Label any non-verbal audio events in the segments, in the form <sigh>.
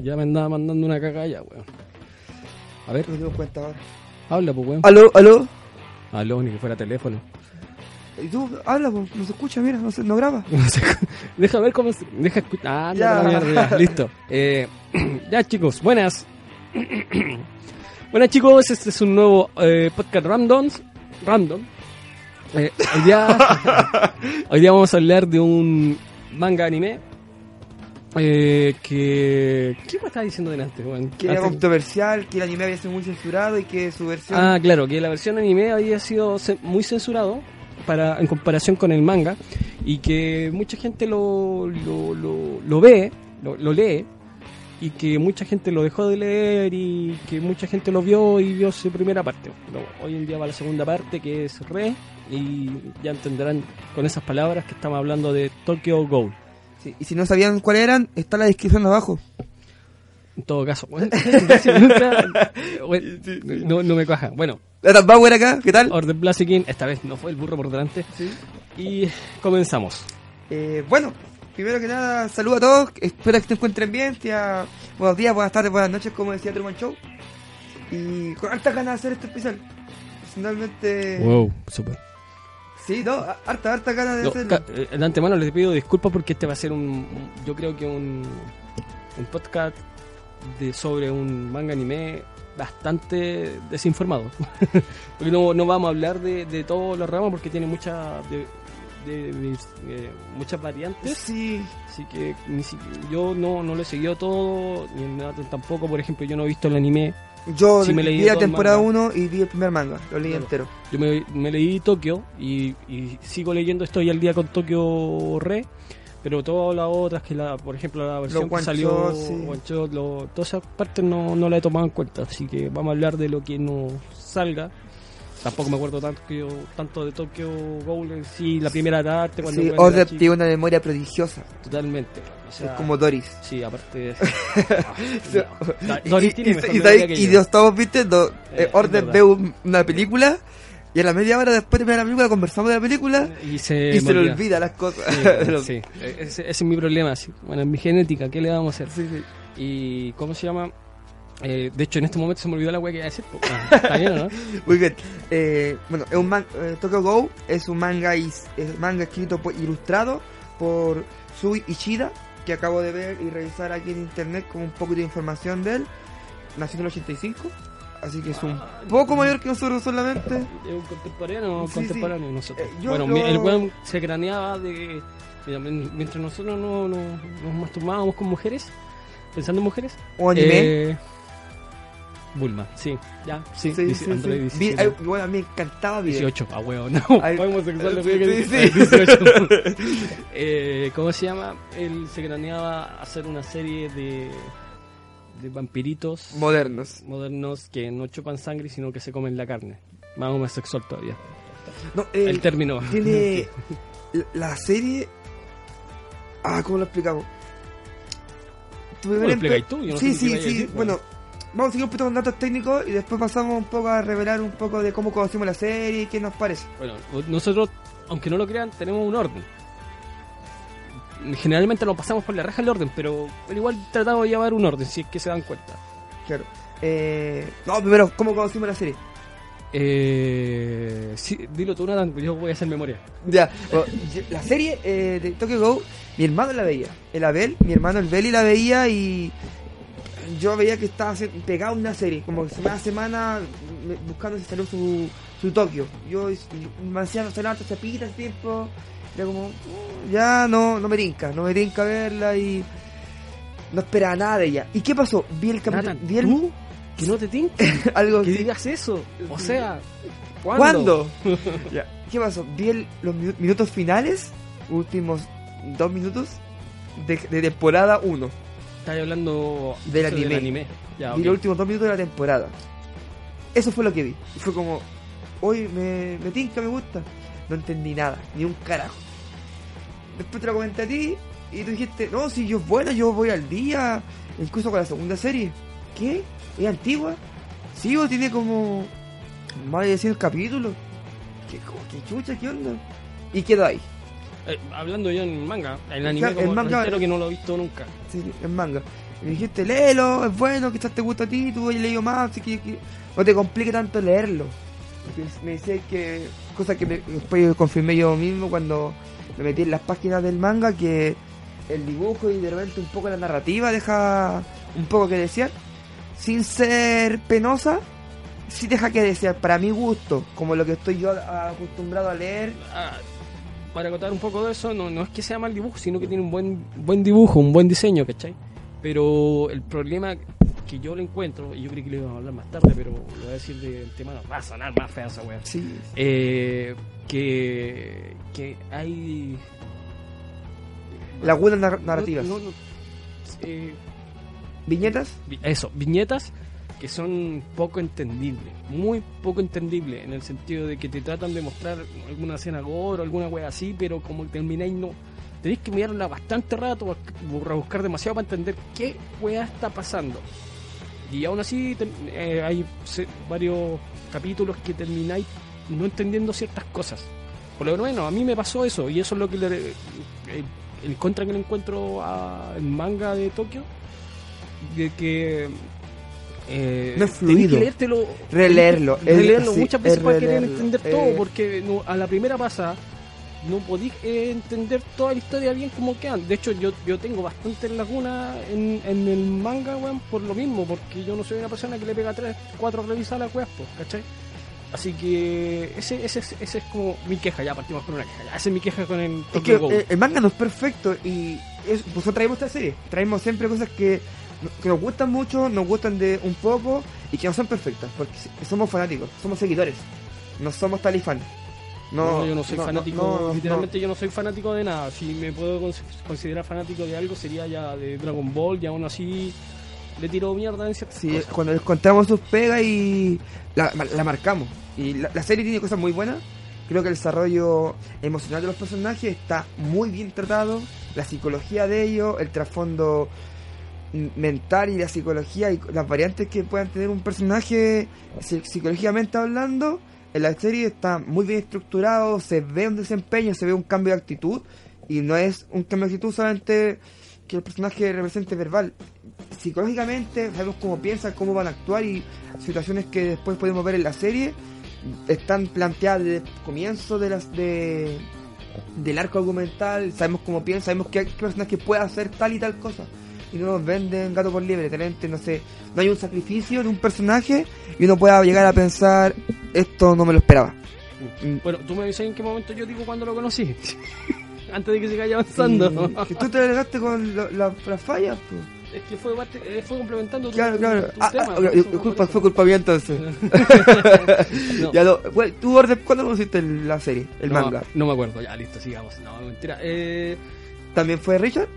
ya me andaba mandando una caca ya, weón. A ver, No me cuenta ahora. habla, pues, weón. Aló, aló. Aló, ni que fuera teléfono. ¿Y tú? Habla, po. no se escucha, mira, no, se, no graba. <laughs> No deja ver cómo se... Deja escuchar... Ah, no, Ya. la mierda, ya, listo. Eh, <clears throat> ya, chicos, buenas. <clears throat> buenas, chicos, este es un nuevo eh, podcast random. Random. Eh, hoy, día, <laughs> hoy día vamos a hablar de un manga anime. Eh, que... ¿Qué me estaba diciendo delante, weón? Que era controversial, que el anime había sido muy censurado y que su versión... Ah, claro, que la versión anime había sido muy censurado para en comparación con el manga y que mucha gente lo, lo, lo, lo ve, lo, lo lee y que mucha gente lo dejó de leer y que mucha gente lo vio y vio su primera parte. Pero hoy en día va la segunda parte que es Re y ya entenderán con esas palabras que estamos hablando de Tokyo Ghoul. Sí, Y si no sabían cuál eran, está en la descripción abajo. En todo caso, bueno, <laughs> casi nunca- bueno, no, no me cuaja. Bueno, La Bauer acá, ¿qué tal? Order Blaziken, esta vez no fue el burro por delante. Sí. Y comenzamos. Eh, bueno, primero que nada, saludo a todos. Espero que se encuentren bien. Sea buenos días, buenas tardes, buenas noches, como decía Truman Show. Y con hartas ganas de hacer este especial. Personalmente. Wow, super. Sí, no, harta, harta ganas de No, hacerlo. eh, de antemano les pido disculpas porque este va a ser un, yo creo que un, un podcast de sobre un manga anime bastante desinformado. <laughs> porque no, no vamos a hablar de, de todos los ramas porque tiene muchas de, de- de- eh, muchas variantes. Sí, Así que ni si- yo no, no lo he seguido todo, ni nada tampoco, por ejemplo, yo no he visto el anime. Yo Sí, me leí vi la temporada manga. 1 y vi el primer manga. Lo leí Claro. entero. Yo me, me leí Tokio y, y sigo leyendo, estoy al día con Tokio Re, pero todas las otras, que la, por ejemplo la versión que salió, shot, sí. one shot, lo- todas esas partes no, no la he tomado en cuenta, así que vamos a hablar de lo que no salga. Tampoco me acuerdo tanto, tanto de Tokyo Ghoul en sí, la primera parte, cuando Sí, Order tiene una memoria prodigiosa. Totalmente. O sea, es como Doris. Sí, aparte de <laughs> eso. Ah, no. Doris tiene y- y- y- y. Dios, todos viste, do- Eh, eh, es Order ve un- una película y a la media hora después de ver la película conversamos de la película Y se, y se le olvida. las cosas. Sí, <laughs> sí. E- Ese, ese es mi problema. sí. Bueno, en mi genética, ¿qué le vamos a hacer? Sí, sí. ¿Y cómo se llama? Eh, de hecho, en este momento se me olvidó la wea que iba a decir. Ah, <laughs> Está bien, ¿o ¿no? Muy bien. Eh, bueno, es un man, eh, Tokyo Go es un manga is- es manga escrito por, ilustrado por Sui Ishida, que acabo de ver y revisar aquí en internet con un poco de información de él. Nació en el 85, así que es un poco mayor que nosotros solamente. Es un contemporáneo, Sí, contemporáneo de nosotros. Eh, bueno, lo- el weón se craneaba de. mira, mientras nosotros no, no- nos masturbábamos con mujeres, pensando en mujeres. O anime. Bulma, sí, ya, sí, Sí, sí, Android sí. 17. Vi- ay, bueno, a mí me encantaba video. 18, ah, weón, <laughs> no, Ay, homosexual que sí, eh, sí. 18. <laughs> <laughs> eh, ¿Cómo se llama? Él se craneaba hacer una serie de, de vampiritos Modernos. modernos que no chupan sangre, sino que se comen la carne. Más homosexual todavía. No, eh, El término. tiene la- serie. Ah, ¿cómo lo explicamos? Tu ¿Cómo lo explicáis tú? Yo no sí, sé sí, a sí. bueno, vamos a seguir un poquito con datos técnicos y después pasamos un poco a revelar un poco de cómo conocimos la serie y qué nos parece. Bueno, nosotros, aunque no lo crean, tenemos un orden. Generalmente nos pasamos por la raja el orden, pero, pero igual tratamos de llevar un orden, si es que se dan cuenta. Claro. Eh, no, primero, ¿cómo conocimos la serie? Eh, sí, dilo tú, Nathan, yo voy a hacer memoria. Ya, bueno, la serie eh, de Tokyo Go, mi hermano la veía. El Abel, mi hermano el Beli la veía y yo veía que estaba pegado a una serie, como que semana a semana buscando si salió su, su Tokio. Yo me hacía no salió antes pita ese tiempo, era como, "Uh, ya no, no me tinca, no me tinca verla y no esperaba nada de ella. ¿Y qué pasó? Vi el capítulo, vi el, ¿tú? Que no te tinca, <laughs> algo que digas eso. O sea, ¿cuándo? ¿Cuándo? <laughs> ¿Qué pasó? Vi el- los minu- minutos finales, últimos dos minutos de, de temporada 1. Estás hablando Del anime. Ya, ok. los últimos dos minutos de la temporada. Eso fue lo que vi. Y fue como, hoy me, me tinca, me gusta. No entendí nada, ni un carajo. Después te lo comenté a ti y tú dijiste, no, si yo es buena, yo voy al día, incluso con la segunda serie. ¿Qué? ¿Es antigua? Sí, o tiene como más de 100 capítulos. ¿Qué, qué chucha, qué onda? Y quedó ahí. Eh, hablando yo en manga, el anime Claro, como en manga- reitero que no lo he visto nunca. Sí, en manga. Y me dijiste, léelo, es bueno, quizás te gusta a ti, tú has leído más, así que, que no te complique tanto leerlo. Porque me decías que, cosa que me- después confirmé yo mismo cuando me metí en las páginas del manga, que el dibujo y de repente un poco la narrativa deja un poco que desear, sin ser penosa, sí deja que desear, para mi gusto, como lo que estoy yo acostumbrado a leer. Ah, para acotar un poco de eso, no, no es que sea mal dibujo, sino que tiene un buen, buen dibujo, un buen diseño, ¿cachai? Pero el problema que yo lo encuentro, y yo creo que lo íbamos a hablar más tarde, pero lo voy a decir de antemano, va a sonar más fea esa wea. Sí, Eh, que, que hay... lagunas nar- narrativas. No, no, no, eh, ¿Viñetas? vi- eso, viñetas que son poco entendibles, muy poco entendibles, en el sentido de que te tratan de mostrar alguna escena gore o alguna wea así, pero como termináis no... Tenéis que mirarla bastante rato, bus- rebuscar demasiado para entender qué wea está pasando. Y aún así eh, hay varios capítulos que termináis no entendiendo ciertas cosas. Por lo menos a mí me pasó eso, y eso es lo que le, el, el contra que le encuentro al manga de Tokio, de que eh, No es fluido. que leértelo, Releerlo, es- releerlo muchas veces es para querer entender eh. todo, porque no- a la primera pasada no podís eh, entender toda la historia bien como quedan. De hecho, yo, yo tengo bastantes lagunas en, en el manga, weón, por lo mismo, porque yo no soy una persona que le pega tres, cuatro revisas a las weas, pues, ¿cachai? Así que ese, ese, es- ese es como mi queja, ya partimos con una queja. Ya, esa es mi queja con el Es que el manga no es perfecto y es, nosotros traemos esta serie. Traemos siempre cosas que, que nos gustan mucho, nos gustan de un poco y que no son perfectas porque somos fanáticos, somos seguidores, no somos talifanes. No, yo no soy no, fanático, no, literalmente yo no soy fanático de nada. Si me puedo cons- considerar fanático de algo sería ya de Dragon Ball y aún así le tiro mierda en ciertas Sí, cosas. cuando les contamos sus pegas y la, la marcamos. Y la, la serie tiene cosas muy buenas. Creo que el desarrollo emocional de los personajes está muy bien tratado. La psicología de ellos, el trasfondo mental y la psicología y las variantes que puedan tener un personaje psi- psicológicamente hablando. En la serie está muy bien estructurado, se ve un desempeño, se ve un cambio de actitud. Y no es un cambio de actitud solamente que el personaje represente verbal psicológicamente, sabemos cómo piensan, cómo van a actuar y situaciones que después podemos ver en la serie están planteadas desde el comienzo de las de del arco argumental, sabemos cómo piensa, sabemos qué personaje puede hacer tal y tal cosa. Y no nos venden gato por liebre, realmente no sé, no hay un sacrificio de un personaje y uno pueda llegar a pensar, esto no me lo esperaba. Mm, Bueno, tú me dices en qué momento yo digo cuando lo conocí. <laughs> Antes de que siga avanzando. mm, que tú te alegaste con la- las fallas, pues. es que fue, eh, fue complementando tu, Claro, tu Ah, tema. ah, por fue culpa mía entonces. <laughs> No. <laughs> Ya lo, güey, ¿tú, Orde, cuándo conociste la serie, el No, manga? No me acuerdo, ya listo, sigamos. No, mentira. Eh, ¿También fue Richard?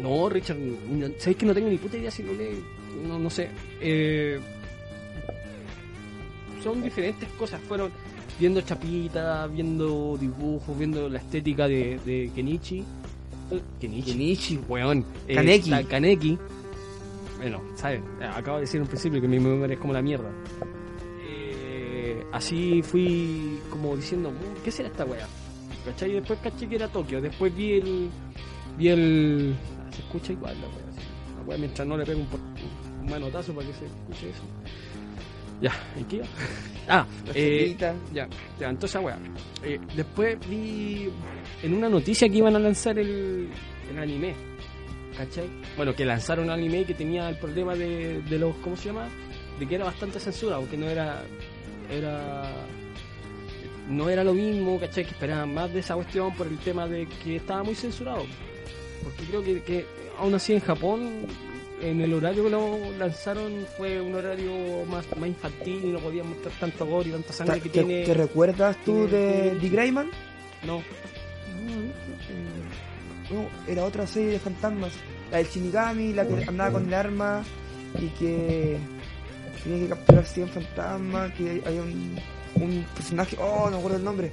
No, Richard, no- ¿sabéis que no tengo ni puta idea si lo leí? No, no sé. Eh, son diferentes cosas. Fueron viendo chapitas, viendo dibujos, viendo la estética de, de Kenichi. Kenichi. Kenichi. Weón. Eh, Kaneki. Kaneki. Bueno, ¿saben? Acabo de decir en principio que mi memoria es como la mierda. Eh, así fui como diciendo, "Mm, ¿qué será esta wea? ¿Cachai? Y después caché que era Tokio. Después vi el. Vi el. Se escucha igual la wea. La wea mientras no le pego un, un manotazo para que se escuche eso. Ya, ¿en qué iba? Ah, eh, ya, ya, entonces weá. Eh, después vi en una noticia que iban a lanzar el, el anime. ¿Cachai? Bueno, que lanzaron un anime que tenía el problema de, de los. ¿Cómo se llama? De que era bastante censura, porque no era. Era. No era lo mismo, ¿cachai? Que esperaban más de esa cuestión por el tema de que estaba muy censurado. Porque creo que, que aún así en Japón, en el horario que lo lanzaron, fue un horario más, más infantil y no podían mostrar tanto gore y tanta sangre ¿Te, que te- tiene. te recuerdas tú de Dick Grayman? No, No, era otra serie de fantasmas. La del Shinigami, la que andaba con el arma y que tenía que capturar 100 fantasmas, que hay, hay un, un personaje, oh, no me acuerdo el nombre.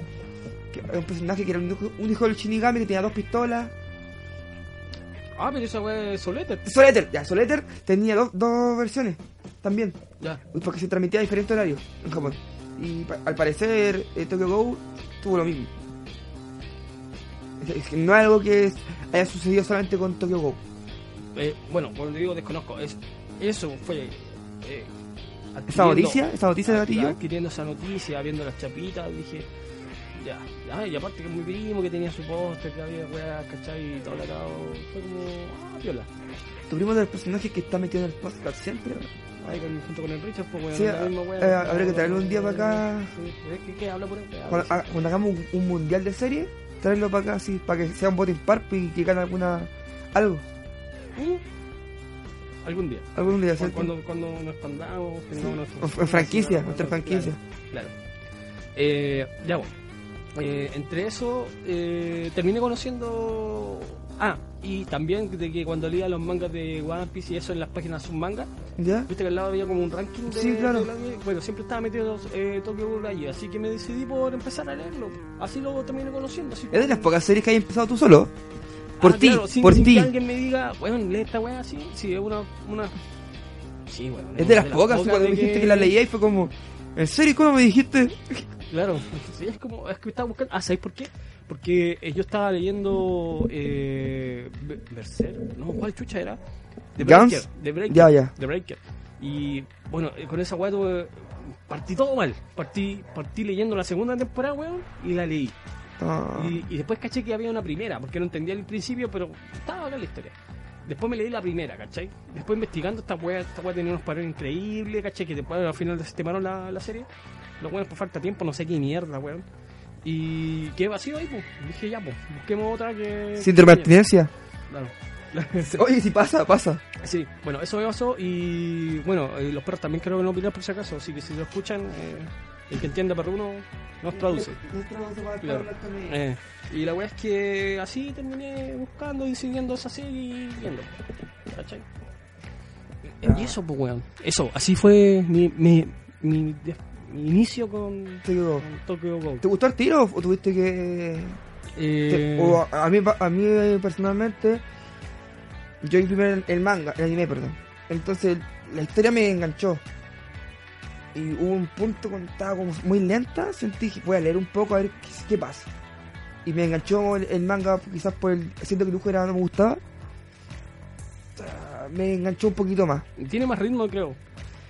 Que hay un personaje que era un hijo, un hijo del Shinigami que tenía dos pistolas. Ah, pero esa weá es Soleter. Soleter, ya, Soleter tenía dos, dos versiones también, Ya. porque se transmitía a diferentes horarios en Japón. Y pa- al parecer eh, Tokyo Go tuvo lo mismo. Es que no es algo que es- haya sucedido solamente con Tokyo Go. Eh, bueno, cuando digo desconozco, es, eso fue. Eh, ¿Esa noticia? ¿Esa noticia de gatillo? Adquiriendo esa noticia, viendo las chapitas, dije. Ya, ya, y aparte que es muy primo, que tenía su póster, que había weas, ¿cachai? Y todo la cagado. Fue como. Ah, viola. Tu primo de los personajes que está metido en el podcast siempre. Ahí con, junto con el Richard, pues bueno, Sí, la misma eh, habría que traerlo un día para acá. Sí, ¿eh? ¿Qué, qué habla por ahí? Cuando, cuando hagamos un, un mundial de serie, traerlo para acá así, para que sea un voting par y que gane alguna. algo. ¿Mm? Algún día. Algún día, ¿cierto? Cuando, cuando nos expandamos, O- nuestra- en franquicia, nuestra- nuestra franquicia. Claro. claro. Eh, ya, bueno. Eh, entre eso, eh, terminé conociendo. Ah, y también de que cuando leía los mangas de One Piece y eso en las páginas submanga, ¿Ya? viste que al lado había como un ranking de. Sí, claro. de bueno, siempre estaba metido eh, Tokyo Ghoul allí, así que me decidí por empezar a leerlo. Así lo terminé conociendo. Así Es de las pocas series que hay empezado tú solo. Por Ah, ti, claro, por ti. que alguien me diga, bueno, lee esta weá así. Sí, es una. una... Sí, bueno. Es de las pocas, cuando me dijiste que la leía y fue como. ¿En serio? ¿Cómo me dijiste? Claro, sí, es como, es que estaba buscando. Ah, ¿sabéis por qué? Porque eh, yo estaba leyendo. Eh, Berserk, no, ¿cuál chucha era? The? Breaker. The Breaker. Ya, ya. The Breaker. Y bueno, eh, con esa weá tuve- partí todo mal. Partí, partí leyendo la segunda temporada, weón, y la leí. Ah, Y, y después caché que había una primera, porque no entendía el principio, pero estaba acá la historia. Después me leí la primera, ¿cachai? Después investigando, esta weá, esta weá tenía unos parones increíbles, ¿cachai? Que después al final desestimaron la, la serie. Los weones por falta de tiempo, no sé qué mierda, weón. Y qué vacío ahí, pues. Dije, ya, pues, busquemos otra que... Síndrome de abstinencia. Claro. <laughs> Oye, si pasa, pasa. Sí, bueno, eso me pasó y bueno, eh, los perros también creo que no opinan por si acaso, así que si lo escuchan, eh, el que entienda perruno nos traduce. <laughs> Claro. Eh, y la weá es que así terminé buscando y siguiendo esa serie y viendo. ¿Cachai? Y eso, pues weón. Eso, así fue mi, mi, mi inicio con, Te con Tokyo Go. ¿Te gustó el tiro o tuviste que.? Eh, te- o a, a mí, a mí personalmente, yo vi primero el, el manga, el anime, perdón. Entonces la historia me enganchó. Y hubo un punto cuando estaba como muy lenta, sentí que voy a leer un poco a ver qué, qué pasa. Y me enganchó el, el manga, quizás por el. Siento que el dibujo era, no me gustaba. Me enganchó un poquito más. tiene más ritmo, creo.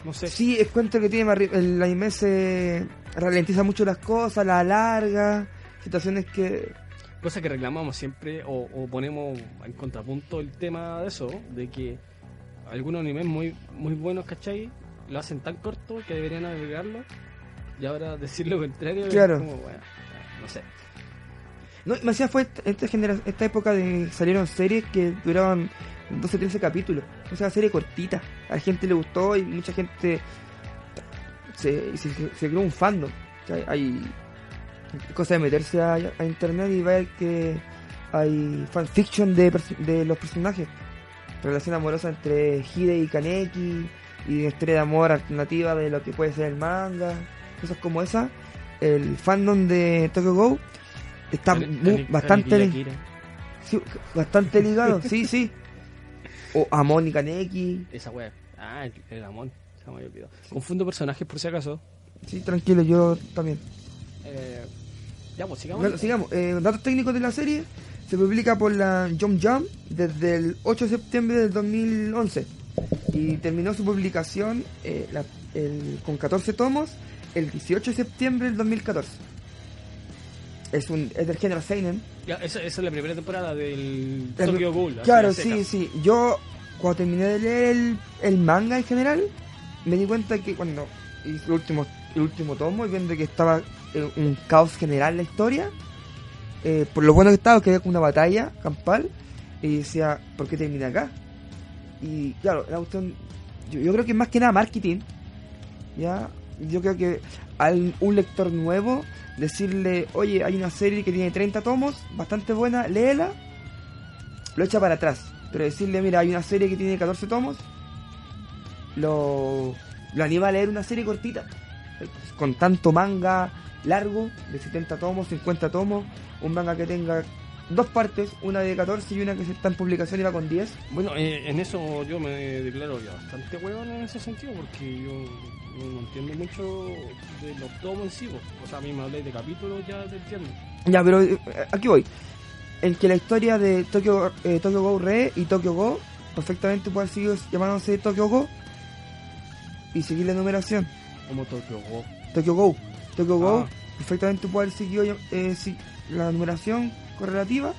No sé. Sí, es cuento que tiene más el anime se ralentiza mucho las cosas, la alarga, situaciones que Cosa que reclamamos siempre o, o ponemos en contrapunto el tema de eso, de que algunos animes muy, muy buenos, ¿cachai? Lo hacen tan corto que deberían agregarlo. Y ahora <laughs> decir lo contrario Claro. es como, bueno, no sé. no, me hacía fue esta, esta época de salieron series que duraban 12 13 capítulos, o sea, serie cortita. A la gente le gustó y mucha gente se, se, se creó un fandom. O sea, hay cosa de meterse a, a internet y ver que hay fanfiction de, de los personajes. Relación amorosa entre Hide y Kaneki y una historia de amor alternativa de lo que puede ser el manga, cosas como esa. El fandom de Tokyo Go está muy- bastante sí, bastante ligado, sí, sí. <laughs> O Amon y Kaneki. Esa wea. Ah, el, el Amon. Se me olvidado. Confundo personajes por si acaso. Sí, tranquilo, yo también. Eh, ya, pues sigamos. Bueno, sigamos. Eh, datos técnicos de la serie. Se publica por la Jump Jump desde el 8 de septiembre del 2011. Y terminó su publicación eh, la- el- con 14 tomos el 18 de septiembre del 2014. Es, un, es del género Seinen. Ya, esa, esa es la primera temporada del El- Tokyo Ghoul. Claro, sí, sí. Yo, cuando terminé de leer el, el manga en general, me di cuenta que cuando hice el último, el último tomo y viendo que estaba eh, un caos general la historia, eh, por lo bueno que estaba, que había una batalla campal, y decía, ¿por qué termina acá? Y claro, la cuestión, yo, yo creo que más que nada marketing, ¿ya? Yo creo que a un lector nuevo, decirle, oye, hay una serie que tiene 30 tomos, bastante buena, léela, lo echa para atrás. Pero decirle, mira, hay una serie que tiene 14 tomos, lo, lo anima a leer una serie cortita. Con tanto manga largo, de 70 tomos, 50 tomos, un manga que tenga dos partes, una de 14 y una que está en publicación y va con 10. Bueno, eh, en eso yo me declaro ya bastante huevón en ese sentido, porque yo no, entiendo mucho de los tomos en sí. O sea, a mí me habláis de capítulos, ya te entiendo. Ya, pero eh, aquí voy. en que la historia de Tokyo, eh, Tokyo Go Re y Tokyo Go perfectamente puede seguir llamándose Tokyo Go y seguir la numeración. Como Tokyo Go. Tokyo Go. Tokyo Go Ah. perfectamente puede haber seguido eh, si- la numeración correlativa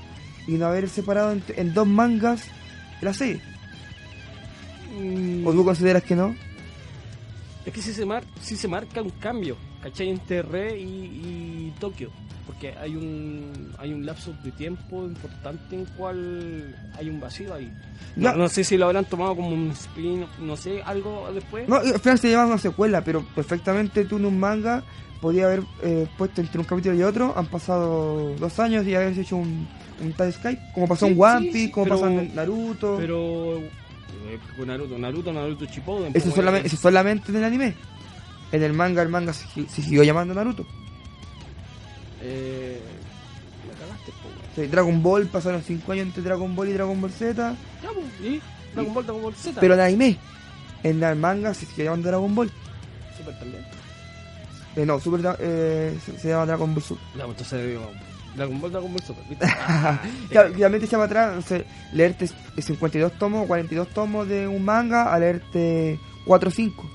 y no haber separado en, en dos mangas la serie. Mm, ¿O tú consideras que no? Es que si se, mar sí se marca un cambio, ¿cachai? Entre Re y, y Tokio. Porque hay un hay un lapso de tiempo importante en cual hay un vacío ahí. No, no sé si lo habrán tomado como un spin, no sé, algo después. No, al final se llama una secuela, pero perfectamente tú en un manga podía haber eh, puesto entre un capítulo y otro. Han pasado dos años y haber hecho un, un tie Skype, como pasó Sí, en One sí, Piece, sí, como pasó en Naruto. Pero eh, Naruto, Naruto, Naruto Shippuden. eso, pues, solamente, eh, eso solamente en el anime. En el manga, el manga se, se siguió llamando Naruto. eh, me cagaste, po, weón. Sí, Dragon Ball pasaron 5 años entre Dragon Ball y Dragon Ball Z. Ya, pues, ¿y? Dragon Ball, Dragon Ball Z. Pero en anime, en el manga se sigue llamando Dragon Ball. Super también. Eh, no, Super, eh, se, se llama Dragon Ball Super. Ya, pues entonces digo, Dragon Ball, Dragon Ball Super. Claro, <laughs> realmente echaba atrás, no sé, leerte 52 tomos o 42 tomos de un manga a leerte 4 o 5.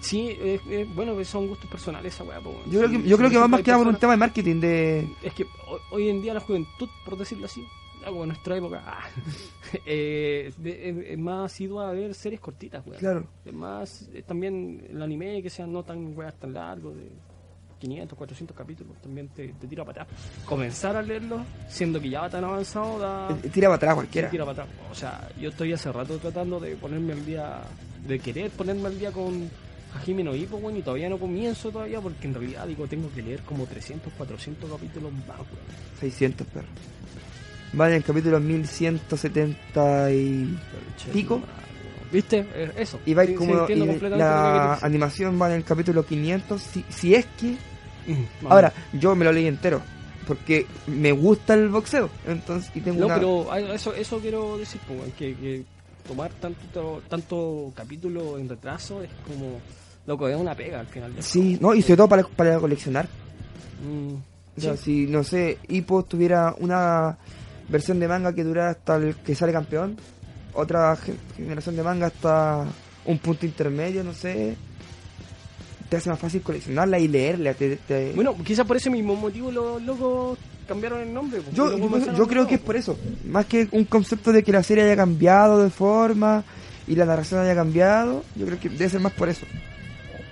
Sí, eh, eh, bueno, son gustos personales esa weá. Yo creo que, yo creo que va más que nada por un tema de marketing, de... Es que hoy, en día la juventud, por decirlo así, como en nuestra época, ah, <laughs> eh, de- es, es más asidua a ver series cortitas, weón. Claro. Es más, eh, también el anime que sean no tan weas tan largos, de 500, 400 capítulos, también te, te tira para atrás. Comenzar a leerlo, siendo que ya va tan avanzado, da... eh, Tira para atrás cualquiera. Sí, tira para atrás. O sea, yo estoy hace rato tratando de ponerme al día, de querer ponerme al día con Hajime no Ippo, weón, y todavía no comienzo todavía porque en realidad digo, tengo que leer como 300, 400 capítulos más, weón. 600, perro. Vale, en el capítulo 1170 y... Pico. ¿Viste? Eh, Eso. Y va Sí, como... y la animación va en el capítulo 500, si, si es que... <clears throat> Ahora, yo me lo leí entero. Porque me gusta el boxeo. Entonces, y tengo No, una... pero eso, eso quiero decir, pues, que, que tomar tanto, tanto capítulo en retraso es como. Loco, es una pega al final. del Sí, no, y sobre todo para, para coleccionar. Mm, O sea, sí. si, no sé, Hippo tuviera una versión de manga que durara hasta el que sale campeón, otra ge- generación de manga hasta un punto intermedio, no sé, te hace más fácil coleccionarla y leerla. te- te- Bueno, quizás por ese mismo motivo los locos cambiaron el nombre. pues, yo, creo que es por eso, más que un concepto de que la serie haya cambiado de forma y la narración haya cambiado, yo creo que debe ser más por eso.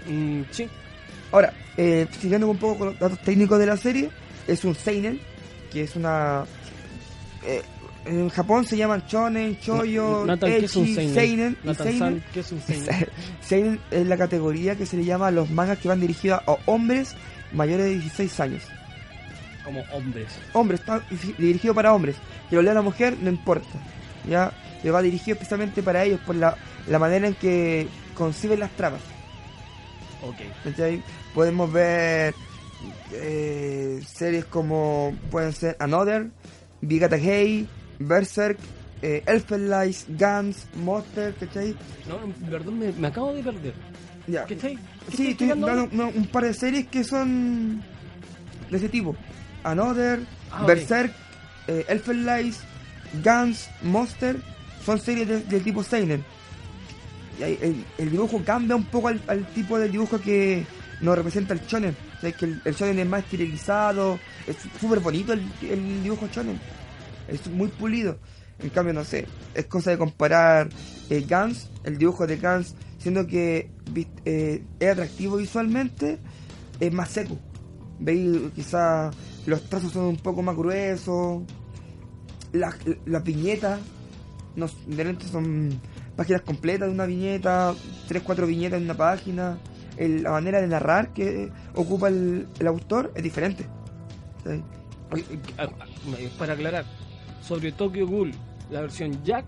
Mm, sí. Ahora, eh, siguiendo un poco con los datos técnicos de la serie, es un Seinen, que es una... eh, en Japón se llaman Shonen, Choyo, Nathan, ¿qué es un Echi, seinen? Seinen Seinen. San, ¿qué es un seinen? <laughs> Seinen es la categoría que se le llama a los mangas que van dirigidos a hombres mayores de 16 años. Como hombres. Hombres, está diri- dirigido para hombres. Que lo lea la mujer, no importa. Ya, le va dirigido especialmente para ellos por la, la manera en que conciben las tramas. Ok. ¿cachai? Podemos ver eh, series como pueden ser Another, Bigata Hey, Berserk, eh, Elfenlight, Guns, Monster, ¿cachai? No, perdón, me, me acabo de perder. Ya. ¿Qué Sí, estoy dando un par de series que son de ese tipo. Another, Ah. Berserk, eh, Elfenlight, Guns, Monster, son series de- del tipo Seinen. El, el dibujo cambia un poco al, al tipo de dibujo que nos representa el shonen. O sea, que el, el shonen es más estilizado, es súper bonito el, el dibujo shonen. Es muy pulido. En cambio, no sé, es cosa de comparar eh, Guns, el dibujo de Guns, siendo que eh, es atractivo visualmente, es más seco. Veis, quizás los trazos son un poco más gruesos, las las viñetas no, de repente son páginas completas de una viñeta, tres, cuatro viñetas en una página. El- la manera de narrar que ocupa el, el autor es diferente. ah, ah, Para aclarar, sobre Tokyo Ghoul, la versión Jack,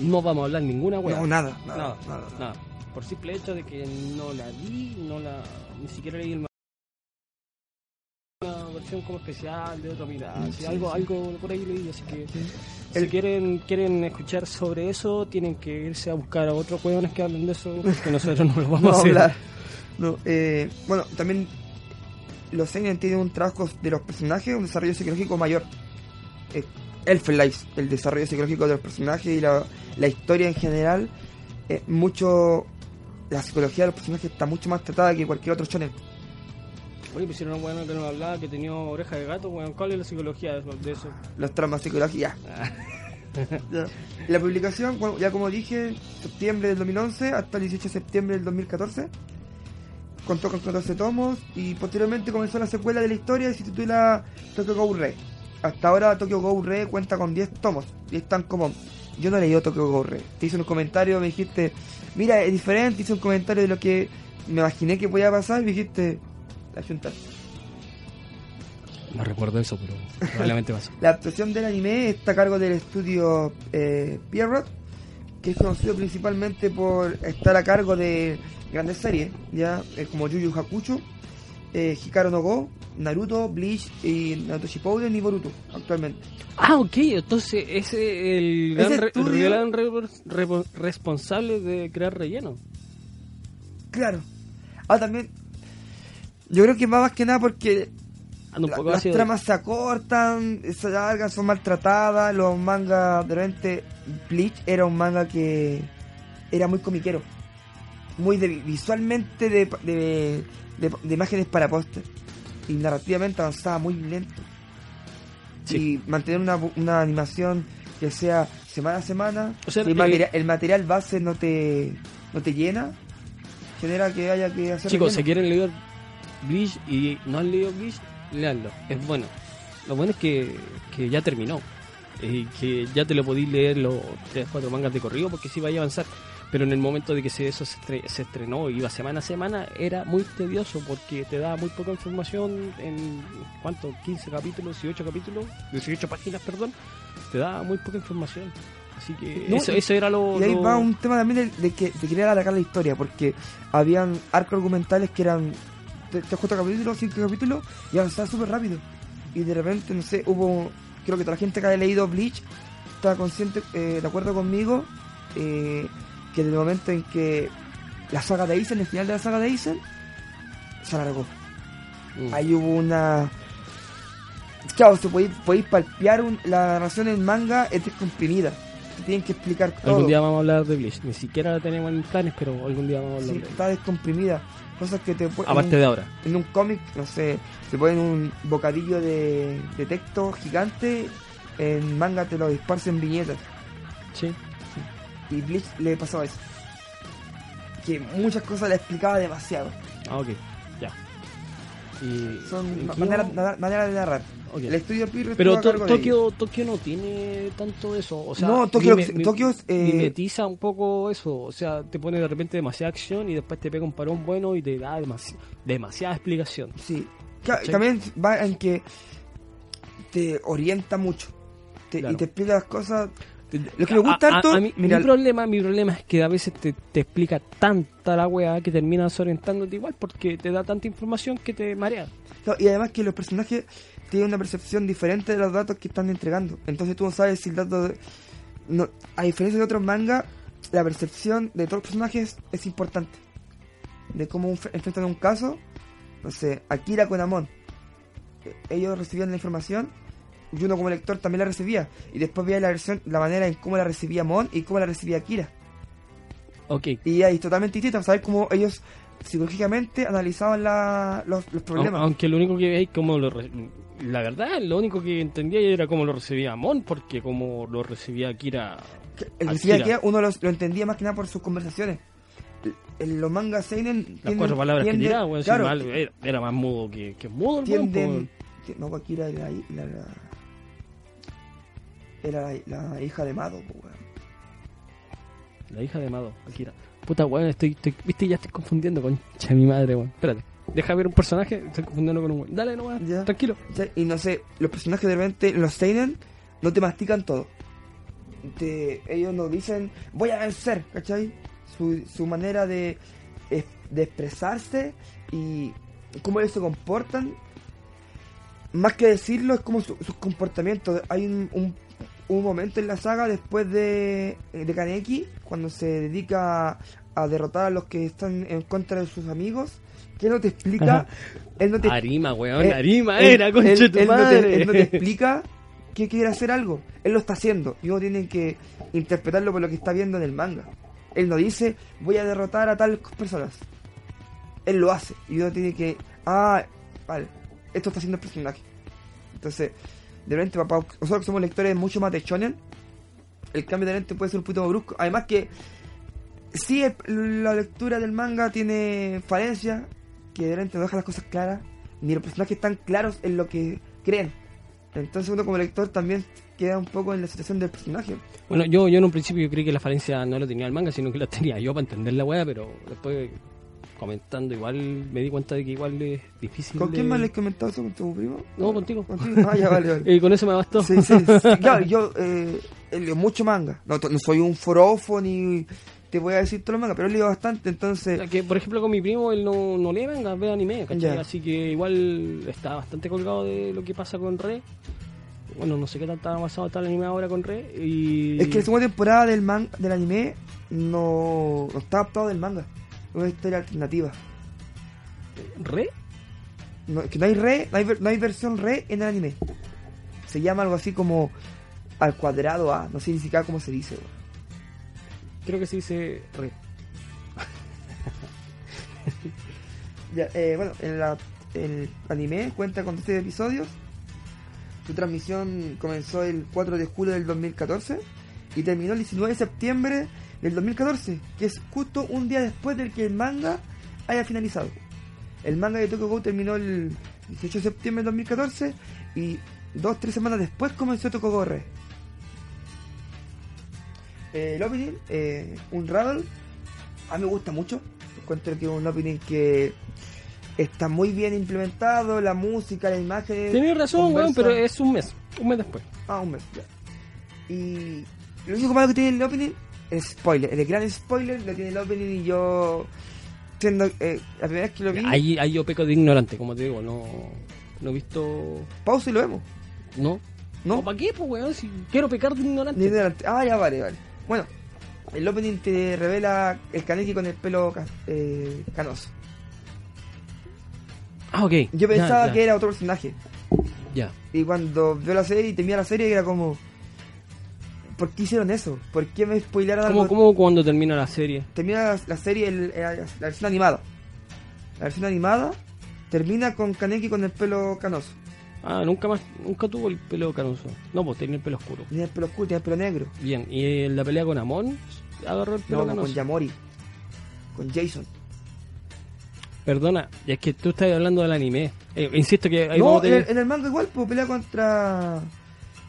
no vamos a hablar ninguna weá. No, nada, nada, nada, nada, nada. Por simple hecho de que no la vi, no la, ni siquiera leí el una versión como especial de otra mirada, Mm, sí, algo, sí. algo por ahí leí, así que si El- quieren quieren escuchar sobre eso, tienen que irse a buscar a otros hueones que hablen de eso, que nosotros no lo vamos No, a hacer. hablar. No, eh, bueno, también los seinen tienen un trabajo de los personajes, un desarrollo psicológico mayor. eh, Elfen Life, el desarrollo psicológico de los personajes y la, la historia en general, eh, mucho la psicología de los personajes está mucho más tratada que cualquier otro shonen. Oye, pues si era una weón que nos hablaba que tenía oreja de gato, weón. ¿Cuál es la psicología de eso? Los traumas psicológicos, <laughs> ya. La publicación, bueno, ya como dije, septiembre del 2011 hasta el 18 de septiembre del 2014. Contó con 14 tomos y posteriormente comenzó la secuela de la historia y se titula Tokyo Go Re. Hasta ahora Tokyo Go Re cuenta con 10 tomos y están como... Yo no leí Tokyo Go Re. Te hice un comentario, me dijiste, mira, es diferente, hice un comentario de lo que me imaginé que podía pasar y me dijiste, la junta. No recuerdo eso, pero probablemente pasó. <laughs> La actuación del anime está a cargo del estudio eh, Pierrot, que es conocido principalmente por estar a cargo de grandes series, ya eh, como Yu Yu Hakusho, eh, Hikaru no Go, Naruto, Bleach y Naruto Shippuden y Boruto actualmente. Ah, ok, entonces es el gran, Ese re- estudio- el gran re- re- responsable de crear relleno. Claro. Ah, también. Yo creo que más que nada porque la- poco las tramas se acortan, se alargan, son maltratadas. Los mangas, de repente, Bleach era un manga que era muy comiquero. Muy de, visualmente de, de, de- de imágenes para póster. Y narrativamente avanzaba muy lento. Sí. Y mantener una, una animación que sea semana a semana, O sea, el, eh, material, el material base no te, no te llena, genera que haya que hacer Chicos, si quieren leer Bleach y no han leído Bleach, leanlo. Es bueno. Lo bueno es que, que ya terminó. Y que ya te lo podéis leer los 3 4 mangas de corrido porque sí vaya a avanzar. Pero en el momento de que se, eso se, estre- se estrenó y iba semana a semana, era muy tedioso porque te da muy poca información en, ¿cuánto? 15 capítulos, 18 capítulos, 18 páginas, perdón. Te da muy poca información. Así que No, eso, y- eso era lo... Y ahí lo- va un tema también de, de que se quería alargar la historia, porque habían arcos argumentales que eran 3 4 capítulos, 5 capítulos, y avanzaba súper rápido. Y de repente, no sé, hubo, creo que toda la gente que haya leído Bleach está consciente, eh, de acuerdo conmigo, eh, que desde el momento en que la saga de Aizen, el final de la saga de Aizen, se alargó. Mm. Ahí hubo una... Claro, se podéis, podéis palpear un- la narración en manga, es descomprimida. Te tienen que explicar todo. Algún día vamos a hablar de Bleach. Ni siquiera la tenemos en planes, pero algún día vamos a hablar Sí, de está descomprimida. Cosas que te Aparte en, de ahora. en un cómic, no sé, te ponen un bocadillo de, de texto gigante, en manga te lo disparcen viñetas. Sí. Y Bleach le pasaba eso. Que muchas cosas le explicaba demasiado. Ah, ok. Ya. Y, Son ¿en ma- qué maneras manera de narrar. El estudio Pero To- Tokio, Tokio no tiene tanto eso. O sea, No, Tokio- mime- mi- Tokio es, eh, mimetiza un poco eso. O sea, te pone de repente demasiada acción y después te pega un parón bueno y te da demasi- demasiada explicación. Sí. También va en que te orienta mucho. Te- Claro. Y te explica las cosas. Lo que me gusta A- a- harto, a mí- mira- mi problema, mi problema es que a veces te, te explica tanta la weá que terminas orientándote igual porque te da tanta información que te marea. No, y además que los personajes tienen una percepción diferente de los datos que están entregando. Entonces tú no sabes si el dato... de- no, a diferencia de otros mangas, la percepción de todos los personajes es importante. De cómo enf- enfrentan un caso. No sé, Akira con Amon. Ellos recibían la información y uno como lector también la recibía. Y después veía la versión, la manera en cómo la recibía Amon y cómo la recibía Akira. Ok. Y ahí totalmente distinto, saber cómo ellos psicológicamente analizaban la- los, los problemas. Au- Aunque lo único que veis como lo re- la verdad, lo único que entendía era cómo lo recibía Mon, porque como lo recibía Akira. Que El recibía Akira, uno los- lo entendía más que nada por sus conversaciones. En los mangas seinen Las tienden- cuatro palabras que tiraba, si claro, mal, era, era más mudo que, que mudo el tienden, no Akira era, la- la- la- era la, la hija de Mado po, weón. La hija de Mado, Akira. Puta weón, estoy, estoy, viste, ya estoy confundiendo con mi madre, weón. Espérate. Deja ver un personaje, estoy confundiendo con un weón. Dale nomás, Ya. tranquilo. Y no sé los personajes de repente en los seinen no te mastican todo te, ellos nos dicen voy a vencer ¿cachai? su, su manera de, de expresarse y cómo ellos se comportan más que decirlo es como su- sus comportamientos hay un, un, un momento en la saga después de, de Kaneki cuando se dedica a, derrotar a los que están en contra de sus amigos que él no te explica él no te Arima, weón, eh, Arima él- era, concha él- tu él no te- madre. él no te explica que quiere hacer algo. Él lo está haciendo y uno tiene que interpretarlo por lo que está viendo en el manga. Él no dice, voy a derrotar a tales personas. Él lo hace y uno tiene que, ah, vale, esto está haciendo el personaje. Entonces, de repente, papá, nosotros que somos lectores mucho más de shonen, el cambio de lente puede ser un poquito brusco. Además que, si la lectura del manga tiene falencias, que de repente no deja las cosas claras, ni los personajes están claros en lo que creen. Entonces uno como lector también queda un poco en la situación del personaje. Bueno, yo, yo en un principio creí que la falencia no la tenía el manga, sino que la tenía yo para entender la weá, pero después comentando igual me di cuenta de que igual es difícil. ¿Con de- quién más le has comentado eso? ¿Con tu primo? No, contigo. ¿Contigo? Ah, ya, vale, vale. <laughs> Y con eso me bastó. Sí, sí, sí. <laughs> Claro, yo eh, leído mucho manga. No, soy un forofo ni te voy a decir todo los manga, pero he leído bastante, entonces... Que, por ejemplo, con mi primo, él no, no lee manga, ve anime, ¿cachai? Así que igual está bastante colgado de lo que pasa con Re. Bueno, no sé qué tanta avanzado está el anime ahora con Re. Y... Es que la segunda temporada del man del anime no, no está adaptado del manga. Una historia alternativa. ¿Re? No, que no hay re, no hay, ver- no hay versión re en el anime. Se llama algo así como al cuadrado A, no sé ni siquiera cómo se dice. Creo que se dice Re. <laughs> Ya, eh, bueno, en la- el anime cuenta con 13 episodios. Su transmisión comenzó el 4 de julio del 2014 y terminó el 19 de septiembre del 2014, que es justo un día después del que el manga haya finalizado. El manga de Tokyo Go terminó el 18 de septiembre del 2014 y dos, tres semanas después comenzó Tokyo Go Re. Eh, el opening, eh, un Rattle, a mí me gusta mucho. Encuentro que es un opening que está muy bien implementado, la música, la imagen. Tenés razón, weón, pero es un mes. Un mes después. Ah, un mes, ya. Y lo único malo que tiene el opening spoiler. El gran spoiler lo tiene el opening y yo. Siendo, eh, la primera vez que lo vi, Ahí, ahí yo peco de ignorante, como te digo. No, no he visto. pausa y lo vemos. No. ¿No? ¿Para qué, pues, weón? Si quiero pecar de ignorante. Ah, ya vale, vale. Bueno, el opening te revela el Kaneki con el pelo eh, canoso. Ah, ok. Yo pensaba ya, que era otro personaje. Ya. Y cuando veo la serie y temía la serie, era como. ¿Por qué hicieron eso? ¿Por qué me spoilaron ¿Cómo, algo? cómo cuando termina la serie? Termina la, la serie, el- la, la versión animada. La versión animada termina con Kaneki con el pelo canoso. Ah, nunca más, nunca tuvo el pelo canoso. No, pues tenía el pelo oscuro. Tiene el pelo oscuro, tiene el pelo negro. Bien, y en la pelea con Amon agarró el pelo No, canoso. con Yamori. Con Jason. Perdona, es que tú estás hablando del anime. Eh, insisto que ahí no, vamos a en el, tener... en el manga igual, pues pelea contra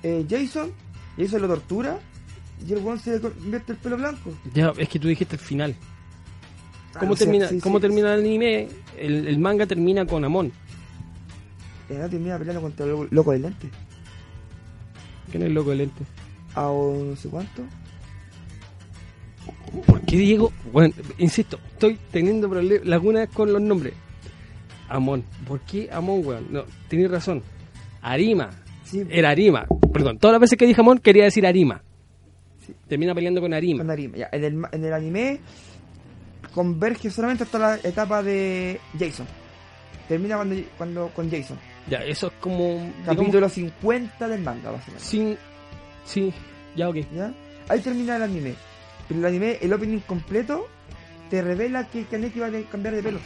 eh, Jason. Jason lo tortura. Y el weón se convierte el pelo blanco. Ya, es que tú dijiste el final. Ah, ¿Cómo termina, sí, cómo sí. termina el anime? El, el manga termina con Amon. Eh, no termina peleando contra el loco- del lente. ¿Quién es el loco del lente? A o no sé cuánto. ¿Por qué Diego? Bueno, insisto, estoy teniendo lagunas con los nombres. Amon. ¿Por qué Amon, weón? No, tienes razón. Arima. Sí, Era Arima. Perdón, todas las veces que dije Amon quería decir Arima. Termina peleando con Arima. con Arima. Ya, en, el, en el anime converge solamente hasta la etapa de Jason. Termina cuando, cuando con Jason. Ya, eso es como. digamos, Capítulo 50 del manga, básicamente. sin. Sí, ya, ok. ¿Ya? Ahí termina el anime. Pero el anime, el opening completo, te revela que Kaneki va a cambiar de pelo.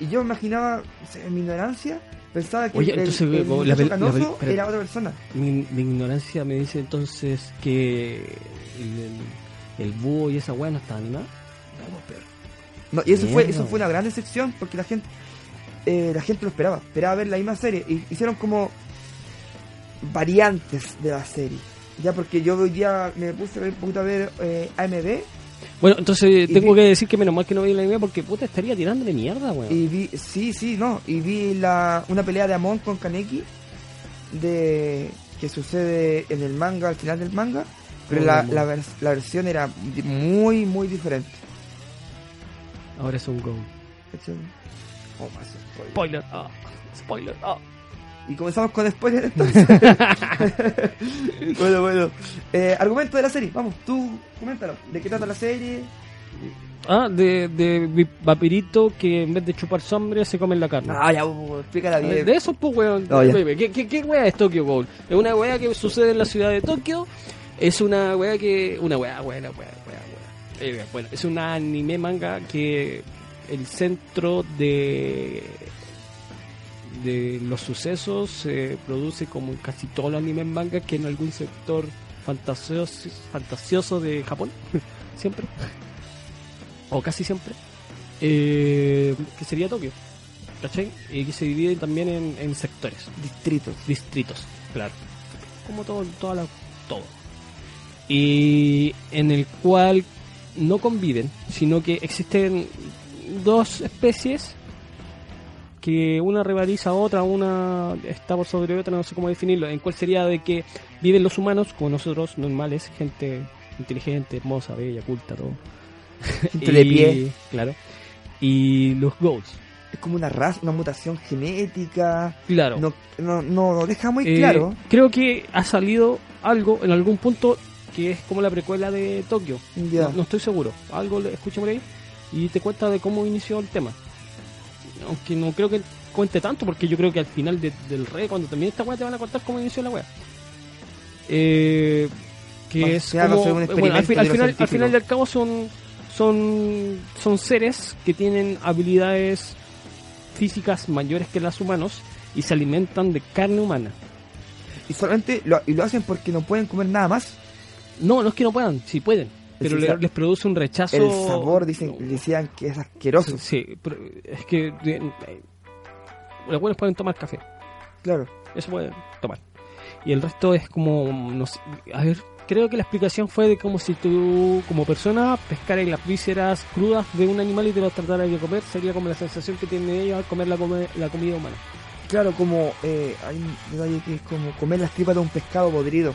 Y yo imaginaba, en mi ignorancia, pensaba que Oye, el, entonces, el muchacho la la era otra persona. Mi, mi ignorancia me dice entonces que. El, el, el búho y esa weá no está animada. No, y eso fue, eso fue una gran decepción porque la gente eh, la gente lo esperaba, esperaba ver la misma serie y hicieron como variantes de la serie. Ya porque yo hoy día me puse a ver un poquito a ver eh, AMV Bueno, entonces Y tengo vi- que decir que menos mal que no vi el anime porque puta estaría tirándole mierda, weón. y vi, sí, sí, no, y vi la, una pelea de Amon con Kaneki de que sucede en el manga, al final del manga, pero Oh, la, la, vers- la versión era muy, muy diferente. Ahora es un go. Oh, spoiler. Spoiler, ah, spoiler, ah. Y comenzamos con spoiler entonces. <laughs> bueno, bueno. Eh, argumento de la serie, vamos, tú coméntalo. ¿De qué trata la serie? Ah, de, de vampirito que en vez de chupar sangre se comen la carne. Ah, ya, uh, explícala bien. De eso, pues, weón. Oh. ¿Qué, qué, qué wea es Tokyo Ghoul? Es una wea que sucede en la ciudad de Tokio. Es una wea que. Una wea, buena, wea, wea, wea. Eh, bueno, es un anime manga que el centro de de los sucesos se produce como en casi todos los animes manga que en algún sector fantasioso, fantasioso de Japón <laughs> siempre o casi siempre eh, que sería Tokio ¿cachai? y que se divide también en, en sectores Distritos. distritos, claro. Como todo, toda la, todo. Y en el cual no conviven, sino que existen dos especies que una rivaliza a otra, una está por sobre otra, no sé cómo definirlo, en cuál sería de que viven los humanos como nosotros, normales, gente inteligente, hermosa, bella, culta, todo. <laughs> Gente de pie. Claro. Y los goats. Es como una raza, una mutación genética. Claro. No, no, no, deja muy Eh, claro. Creo que ha salido algo en algún punto que es como la precuela de Tokio. Ya. No, no estoy seguro. Algo escuché por ahí y te cuenta de cómo inició el tema. Aunque no creo que cuente tanto porque yo creo que al final de- del rey, cuando termine esta weá, te van a contar cómo inició la weá. Eh, que es como, un bueno, al, fi- al final, al final al cabo son, son, son seres que tienen habilidades físicas mayores que las humanos y se alimentan de carne humana. Y solamente lo, y lo hacen porque no pueden comer nada más. No, no es que no puedan, sí pueden, pero le- les produce un rechazo. El sabor, dicen, decían que es asqueroso. Sí, pero es que eh, los buenos pueden tomar café, Claro. eso pueden tomar. Y el resto es como, no sé, a ver, creo que la explicación fue de como si tú, como persona, pescaras las vísceras crudas de un animal y te las trataras de comer, sería como la sensación que tiene ellos al comer la, come- la comida humana. Claro, como eh, hay un detalle que es como comer las tripas de un pescado podrido.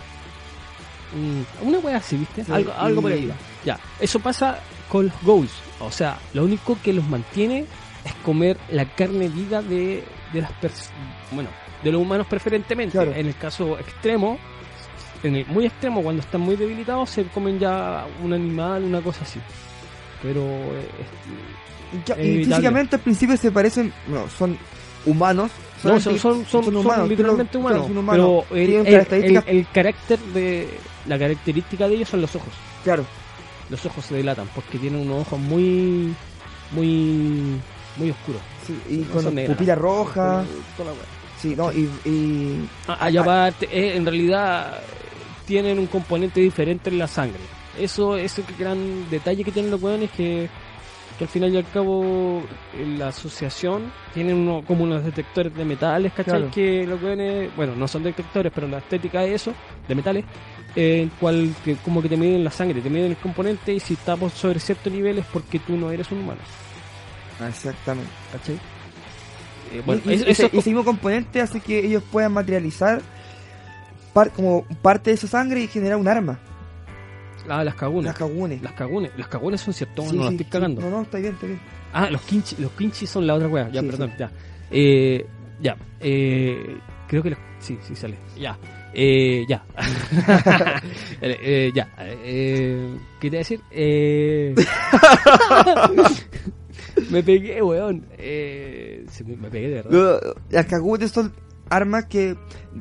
Mm, una wea así, ¿viste? Sí, algo, algo por ahí va. Ya, eso pasa con los goals. O sea, lo único que los mantiene es comer la carne viva de, de las personas. Bueno, de los humanos preferentemente. Claro. En el caso extremo, en el muy extremo, cuando están muy debilitados, se comen ya un animal, una cosa así. Pero eh, Es y físicamente al principio se parecen, no, son humanos. no, solamente son, son, son, son literalmente pero- humanos. son humanos. Pero el, Tienen el- características, el- el carácter de. La característica de ellos son los ojos. claro. los ojos se delatan porque tienen unos ojos muy muy muy oscuros Sí, y con pupila roja. Toda la wea. Sí, no, y, y Ah, y aparte eh, en realidad tienen un componente diferente en la sangre eso es el gran detalle que tienen los weones que que al final y al cabo en la asociación tienen uno, como unos detectores de metales, ¿cachai? Claro. Que los weones, bueno, no son detectores, pero la estética de eso, de metales, eh, en cual que como que te miden la sangre, te miden el componente y si está por sobre cierto nivel es porque tú no eres un humano. ah, exactamente. ¿Cachai? Eh, bueno, y, ese, mismo componente hace que ellos puedan materializar par- como parte de esa sangre y generar un arma. ah, las cagunes. Las kagunes. Las cagunes. Las cagunes son ciertos, Sí, no las sí, sí. cagando. No, no, está bien, está bien. Ah, los kinchi, los kinchi son la otra wea. Ya, Sí, perdón, sí. ya. Eh, ya. Eh, creo que los- sí, sí sale. Ya. Eh, ya. <laughs> Eh, eh, ya. Eh, ¿Qué te iba a decir? Eh, <laughs> me pegué, weón. Eh, me me pegué de verdad. Las kagunes son armas que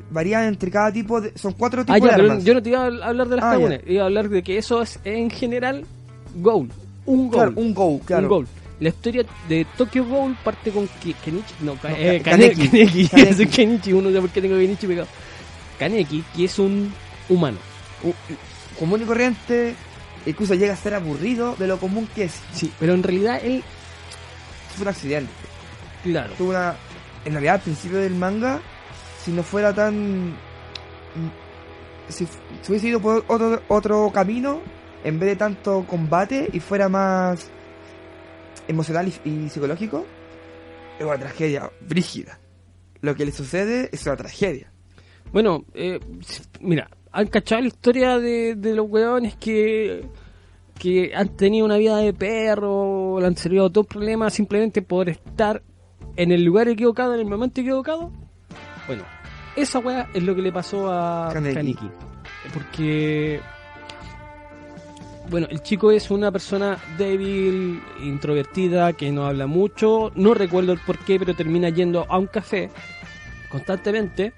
varían entre cada tipo de... Son cuatro Ah, tipos ya, de pero armas. yo no te iba a hablar de las Ah, cagunes. Iba a hablar de que eso es en general goal. Un goal. Claro, un go, claro. Un goal. La historia de Tokyo Ghoul parte con Kenichi, no, No, eh, Ka- Kane- <laughs> Kaneki. Kaneki, Kaneki. Soy Kenichi, uno sabe por qué tengo Kenichi pegado. Kaneki, que es un humano. Común y corriente, incluso llega a ser aburrido de lo común que es. Sí, pero en realidad él, Fue un accidente. claro, Tuvo una... En realidad, al principio del manga, si no fuera tan... mm, Si, si hubiese ido por otro, otro camino, en vez de tanto combate y fuera más emocional y, y psicológico, es una tragedia brígida. Lo que le sucede es una tragedia. Bueno, eh, mira, han cachado la historia de, de los weones que, que han tenido una vida de perro, le han servido todo problema simplemente por estar en el lugar equivocado, en el momento equivocado. Bueno, esa wea es lo que le pasó a Kaneki. Kaneki. Porque Bueno, el chico es una persona débil, introvertida, que no habla mucho. No recuerdo el por qué, pero termina yendo a un café constantemente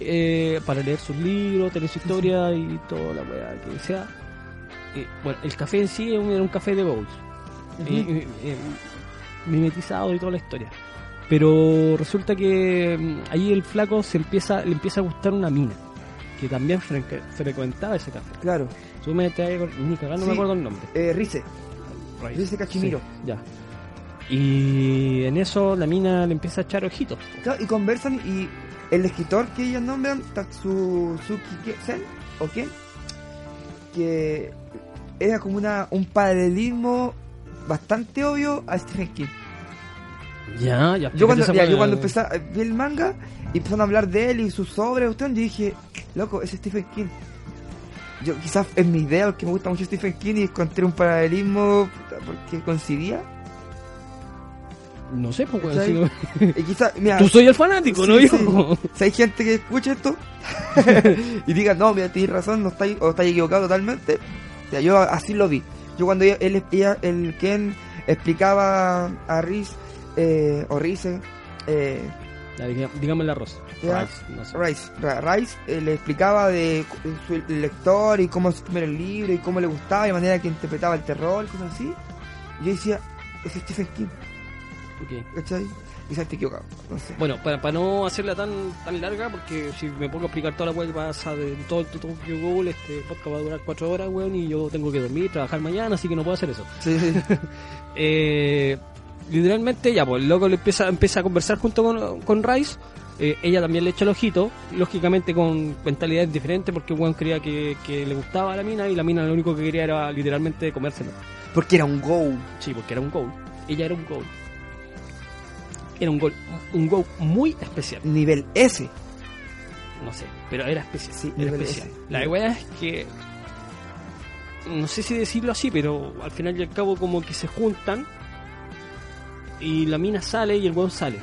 eh, para leer sus libros, tener su historia y toda la weá que sea. Eh, bueno, el café en sí era un, era un café de bowls. Eh, mimetizado y toda la historia. Pero resulta que mm, ahí el flaco se empieza, le empieza a gustar una mina que también fre- frecuentaba ese café. Claro. Súmete ahí, con- ni cagando Sí. me acuerdo el nombre. Eh, Rice. Rice. Rice Cachimiro. Sí, ya. Y en eso la mina le empieza a echar ojitos. Claro, y conversan y el escritor que ellos nombran, Tatsuzuki. Sen, o quién, que era como una, un paralelismo bastante obvio a Stephen King. Ya, ya. Yo cuando, weá. yo cuando empecé, a- vi el manga y empezaron a hablar de él y sus obras, usted, yo dije, loco, es Stephen King. Yo quizás es mi idea porque me gusta mucho Stephen King y encontré un paralelismo porque coincidía. No sé, pues, weón, ¿Cachai? si no- Y quizás, mira, Tú soy el fanático, Sí, ¿no? sí. Yo. si hay gente que escuche esto <laughs> y diga, no, mira, tienes razón, no estáis, o estáis equivocado totalmente, ya, yo así lo vi. Yo cuando ella- él, ella, el Ken explicaba a Riz, eh, o Rize, eh, Ya, diga- dígame el arroz. Ya. Rice, no sé. Rice, Rice eh, le explicaba de su lector y cómo se escribía el libro y cómo le gustaba y la manera que interpretaba el terror y cosas así. Y yo decía, ese es Stephen King, Ok. ¿cachai? Quizás esté equivocado, no sé. Bueno, para, para no hacerla tan tan larga, porque si me pongo a explicar toda la web pasa de todo el Tokyo Google, este podcast va a durar cuatro horas, weón, y yo tengo que dormir, trabajar mañana, así que no puedo hacer eso. Sí, sí. <laughs> Eh, literalmente ya, pues el loco le empieza, empieza a conversar junto con, con Rice. eh, ella también le echa el ojito, lógicamente con mentalidades diferentes, porque Juan creía que, que le gustaba a la mina y la mina lo único que quería era literalmente comérselo. Porque era un go. Sí, porque era un gol. Ella era un gol. Era un gol, un gol muy especial. Nivel S. No sé, pero era especial. Sí, era especial. S. La weá es que. No sé si decirlo así, pero al final y al cabo, como que se juntan. Y la mina sale y el weón sale.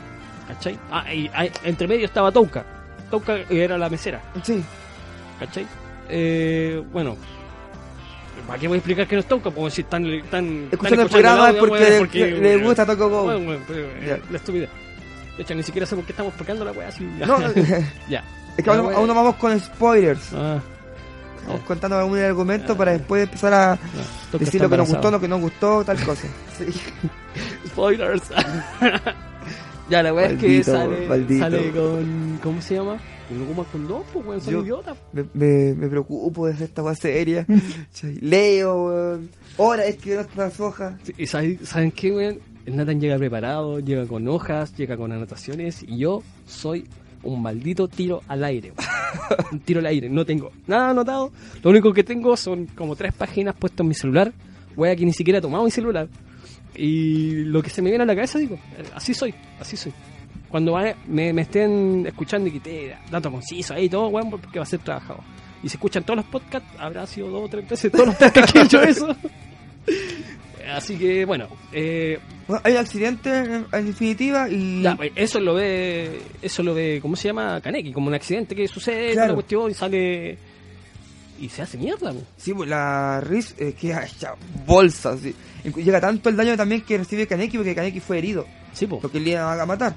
¿Cachai? Ah, y ah, entre medio estaba Touka. Touka era la mesera. Sí. ¿Cachai? Eh, bueno. ¿Para qué voy a explicar que no es Touka? Puedo decir tan. tan Escuchando el programa es porque, weón, le, gusta Toko Go. bueno, bueno, pero, Ya. la estupidez. De hecho, ni siquiera sé por qué estamos tocando la weá así. No, <laughs> ya. es que aún, aún no vamos con spoilers. Ah, Vamos contando algún argumento para después empezar a no, Touka decir lo que nos gustó, lo que no gustó, tal cosa. <laughs> Spoilers. <laughs> ya, la weá es que sale, maldito. sale con. ¿Cómo se llama? Con como con dos, pues weón, son Yo- idiotas. Me, me, me preocupo de hacer esta cosa seria. <laughs> Leo, weón. Ahora es que estas hojas. Sí, ¿Y saben, saben qué, weón? El Nathan llega preparado, llega con hojas, llega con anotaciones y yo soy un maldito tiro al aire. weón. <laughs> un tiro al aire, no tengo nada anotado. Lo único que tengo son como tres páginas puestas en mi celular. Wea que ni siquiera he tomado mi celular. Y lo que se me viene a la cabeza digo, eh, así soy, así soy. Cuando me, me estén escuchando y que te dato conciso ahí y todo, weón, porque va a ser trabajado. Y si escuchan todos los podcasts, habrá sido dos o tres veces todos los podcasts que he hecho eso. <laughs> Así que bueno, eh, Bueno, hay un accidente en, definitiva y. ya, pues, eso lo ve, eso lo ve, ¿cómo se llama? Kaneki, como un accidente que sucede, Claro. una cuestión y sale y se hace mierda. pues. Sí, pues la Riz eh, queda hecha bolsa. sí. Llega tanto el daño también que recibe Kaneki porque Kaneki fue herido. Sí, pues. Porque le iban a matar.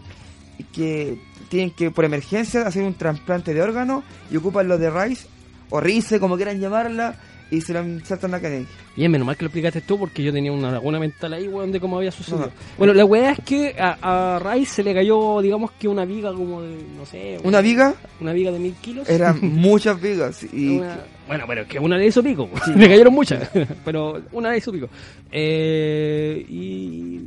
Que tienen que, por emergencia, hacer un trasplante de órgano y ocupan los de Rice, o Rice, como quieran llamarla, y se lo insertan a Kaneki. Bien, menos mal que lo explicaste tú porque yo tenía una laguna mental ahí, weón, de cómo había sucedido. No. Bueno, la weá es que a, a Rice se le cayó, digamos que una viga como de, no sé, Una viga, una viga de mil kilos. eran <laughs> muchas vigas. Y Una- Bueno, pero es que una le hizo pico. Le cayeron muchas, <laughs> pero una le hizo pico. Eh, y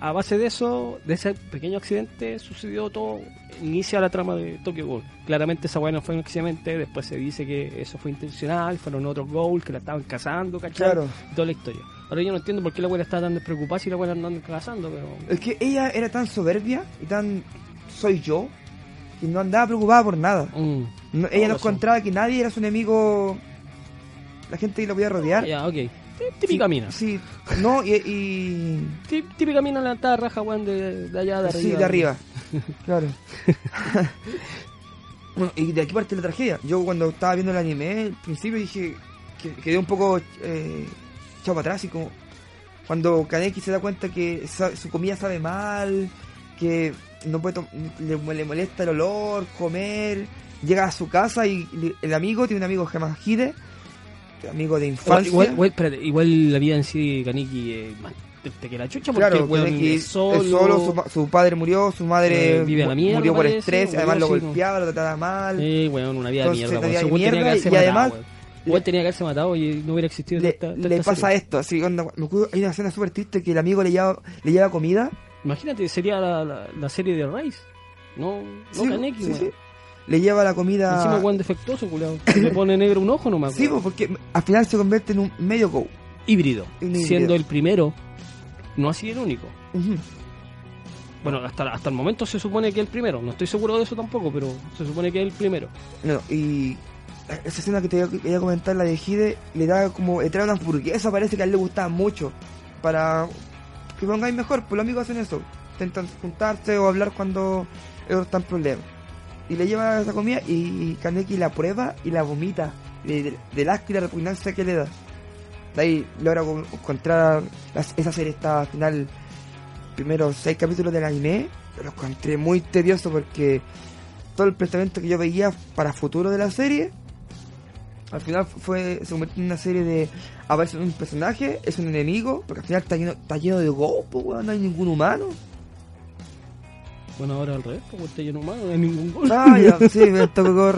a base de eso, de ese pequeño accidente, sucedió todo. Inicia la trama de Tokyo Ghoul. Claramente esa weá no fue un accidente. Después se dice que eso fue intencional. Fueron otros Ghoul que la estaban cazando, ¿cachai? Claro. Toda la historia. Ahora yo no entiendo por qué la weá estaba tan despreocupada si la weá la andan cazando, pero. es que ella era tan soberbia y tan soy yo, que no andaba preocupada por nada. Mm. No- ella no encontraba que nadie era su enemigo. La gente que lo podía rodear. Ya, ok. Típica mina. Sí, no, y, y- Tí- Típica mina levantada raja, weón, de, de allá de arriba. Sí, de arriba. <laughs> claro. <laughs> bueno, y de aquí parte la tragedia. Yo cuando estaba viendo el anime, al principio dije, que- quedé un poco eh, echado para atrás, y como cuando Kaneki se da cuenta que su comida sabe mal, que no puede le, le molesta el olor, comer, llega a su casa y le- el amigo tiene un amigo que se llama Hide, amigo de infancia. igual, igual, espérate, igual la vida en sí, Kaniki, eh, más triste que la chucha, porque Claro, Kaneki es solo, es solo, su, su padre murió, su madre Eh, vive la mierda, murió por parece, estrés, además lo golpeaba, lo trataba mal. Eh, weón, una vida Entonces, de mierda, de mierda, y además-. Igual tenía que haberse matado y no hubiera existido le, esta- esta le pasa serie. esto, así, onda, hay una escena súper triste que el amigo le lleva, le lleva comida. Imagínate, sería la, la, la serie de Rice. No, no Sí, Kaneki, sí, sí. Le lleva la comida. Encima weón defectuoso, culiao. Le pone negro un ojo nomás. <laughs> Sí, pues, porque al final se convierte en un medio go. híbrido, siendo el primero, no así el único. Bueno, hasta, hasta el momento se supone que es el primero. No estoy seguro de eso tampoco, pero se supone que es el primero. No, y esa escena que te quería comentar, la de Hide, le da como, le trae una hamburguesa, parece que a él le gustaba mucho. Para que pongáis mejor, pues los amigos hacen eso. Intentan juntarse o hablar cuando ellos están problemas. Y le lleva esa comida y Kaneki la prueba y la vomita. De, de, del asco y la repugnancia que le da. De ahí logra co- encontrar. esa serie está al final. Primeros seis capítulos del anime. Lo encontré muy tedioso porque todo el planteamiento que yo veía para futuro de la serie. Al final fue se convirtió en una serie de aparece un personaje, es un enemigo, porque al final está lleno, está lleno de go, pues, no hay ningún humano. Bueno, ahora al revés, como está lleno humano, no hay ningún gol. Ah, ya, <laughs> sí, en <laughs> Tokyo.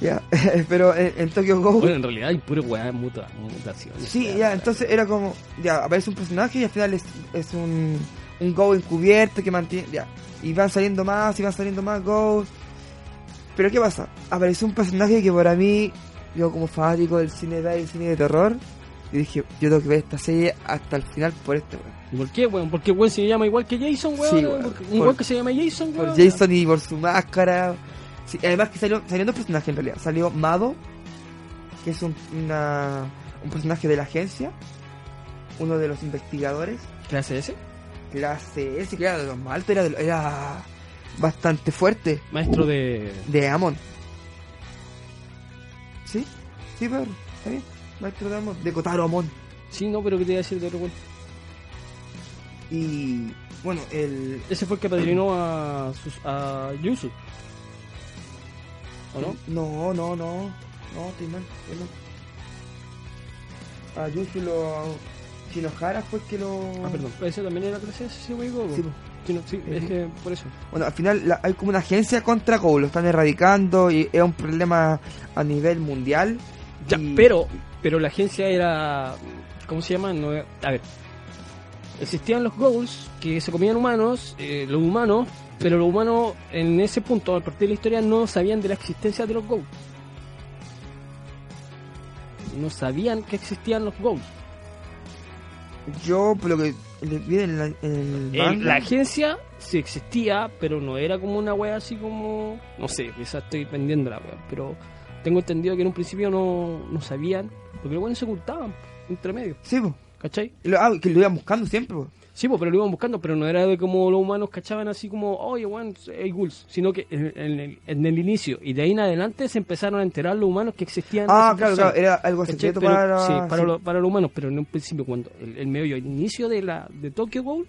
Ya, pero en, en Tokyo Go. Bueno, en realidad hay pura weá muta, mutaciones. Sí, ya, entonces era como, ya, aparece un personaje y al final es, es un, un Go encubierto que mantiene, ya, y van saliendo más y van saliendo más Go's. Pero ¿qué pasa? Apareció un personaje que para mí, yo como fanático del cine de y cine de terror, yo dije, yo tengo que ver esta serie hasta el final por este weón. ¿Y ¿Por qué, weón? Porque weón se llama igual que Jason, weón. Sí, Por- weón que se llama Jason, Por weón. Jason y por su máscara. Sí, además que salió, salieron dos personajes en realidad. Salió Mado, que es un, una, un personaje de la agencia, uno de los investigadores. ¿Clase ese? clase S, que era de los más altos, era, de- era bastante fuerte, Maestro de. de Amon. ¿Sí? Sí, Pedro, está bien. Maestro de Amon, de Kotaro Amon. Sí, no, pero ¿qué te iba a decir de otro weón? Y bueno, el. Ese fue el que padrinó a, sus, a Yusu. ¿O no? No, no, no. No, estoy mal, mal. A Yusu lo. Shinohara fue el que lo. Ah, perdón. Ese también era clase S, sí, weón. Sí, po. Sí, no, sí, es que por eso. Bueno, al final la- hay como una agencia contra Go, lo están erradicando y es un problema a nivel mundial. Ya, Y- pero, pero la agencia era. ¿Cómo se llama? No, a ver. Existían los goals que se comían humanos, eh, los humanos, pero los humanos en ese punto, a partir de la historia, no sabían de la existencia de los goals. No sabían que existían los goals. Yo, por lo que le vi en, la- en el En manga, la agencia sí existía, pero no era como una wea así como. No sé, quizás estoy vendiendo la wea, pero tengo entendido que en un principio no, no sabían, porque los buenos se ocultaban entre medio, Sí, po. ¿cachai? Lo, ah, que lo iban buscando siempre, po. Sí, pues, pero lo iban buscando, pero no era de como los humanos cachaban así como, oye, weón, hay ghouls, sino que en, en el, en el inicio y de ahí en adelante se empezaron a enterar los humanos que existían. Ah, claro, claro, era algo secreto Pero- para... sí, para, sí. Los, para los humanos, pero en un principio, cuando el, el medio, el inicio de la de Tokyo Ghoul,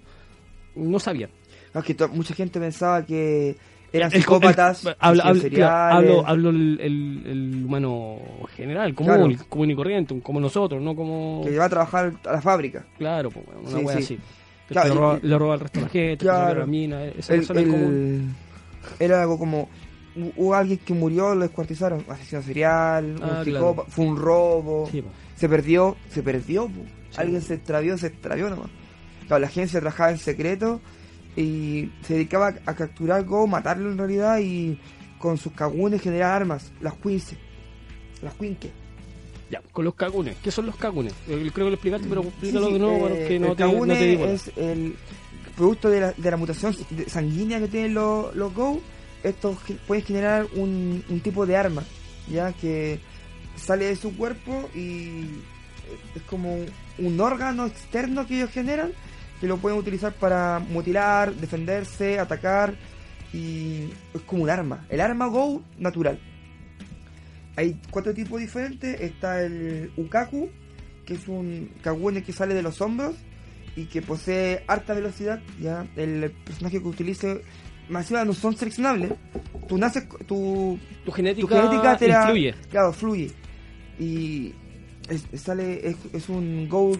no sabían. No, es que mucha gente pensaba que eran El- el- psicópatas, el- hablo, hablo, claro, hablo, hablo el, el- el humano general, común, Claro. el común y corriente, como nosotros, no como... que va a trabajar a la fábrica. Claro, pues, una Sí, wea sí. así. Claro, le, roba, le roba al resto de la gente, Claro. la mina, esa El- persona el- común. Era algo como... hu- Hubo alguien que murió, lo descuartizaron. Asesino serial, Ah, un psicópata, fue un robo. Sí. Se perdió, se perdió. Alguien se extravió, se extravió nomás. Claro, la agencia trabajaba en secreto y se dedicaba a capturar Go, matarlo en realidad y con sus kagunes generar armas, las quince. Las quinque. Ya, con los kagunes. ¿Qué son los kagunes? Yo creo que lo explicaste, pero explícalo Sí, sí, de nuevo eh, para que no el te, no Kagune te digo. es el producto de la, de la mutación sanguínea que tienen los, los Go. Esto ge- puede generar un, un tipo de arma, ya que sale de su cuerpo y es como un órgano externo que ellos generan que lo pueden utilizar para mutilar, defenderse, atacar y es como un arma, el arma Go natural. hay cuatro tipos diferentes. Está el Ukaku, que es un Kagune que sale de los hombros y que posee alta velocidad. Ya el personaje que utilice, encima no son seleccionables. Tú naces, tu, Tu genética, tu genética te la- influye. Claro, fluye. Y es, sale, es, es un Go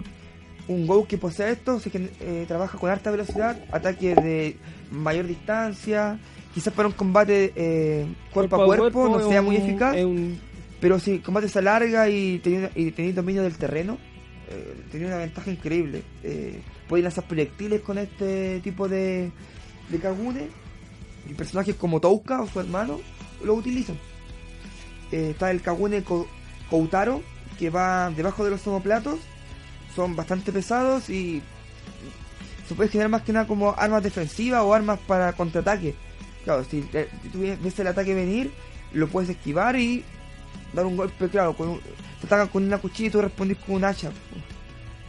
un Go que posee esto, gen- eh, trabaja con alta velocidad, ataque de mayor distancia, quizás para un combate eh, cuerpo, a cuerpo, no sea un- muy eficaz, un- pero si el combate se alarga y tenéis y dominio del terreno, eh, tenéis una ventaja increíble. Eh, podéis lanzar proyectiles con este tipo de, de Kagune, y personajes como Touka o su hermano lo utilizan. Está el Kagune Ko- Koutaro, que va debajo de los omoplatos, son bastante pesados y se puede generar más que nada como armas defensivas o armas para contraataque. Claro, si, te- si tú ves el ataque venir, lo puedes esquivar y dar un golpe, claro, con un- te atacan con una cuchilla y tú respondís con un hacha.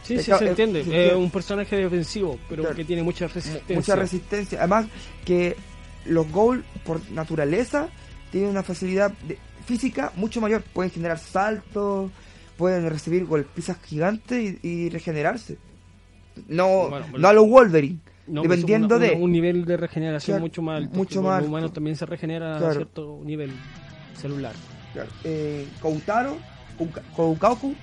Sí, sí, que- se entiende. Es un personaje defensivo, pero Claro. que tiene mucha resistencia. Mucha resistencia. Además que los goals por naturaleza tienen una facilidad de- física mucho mayor. Pueden generar saltos, pueden recibir golpizas gigantes y, y regenerarse. No, Bueno, no a los Wolverine. No, dependiendo pues, una- de... un nivel de regeneración Claro, mucho más alto. mucho más El humano también se regenera a cierto nivel celular. Claro, eh, Koutaro, Kouka- Koukaku,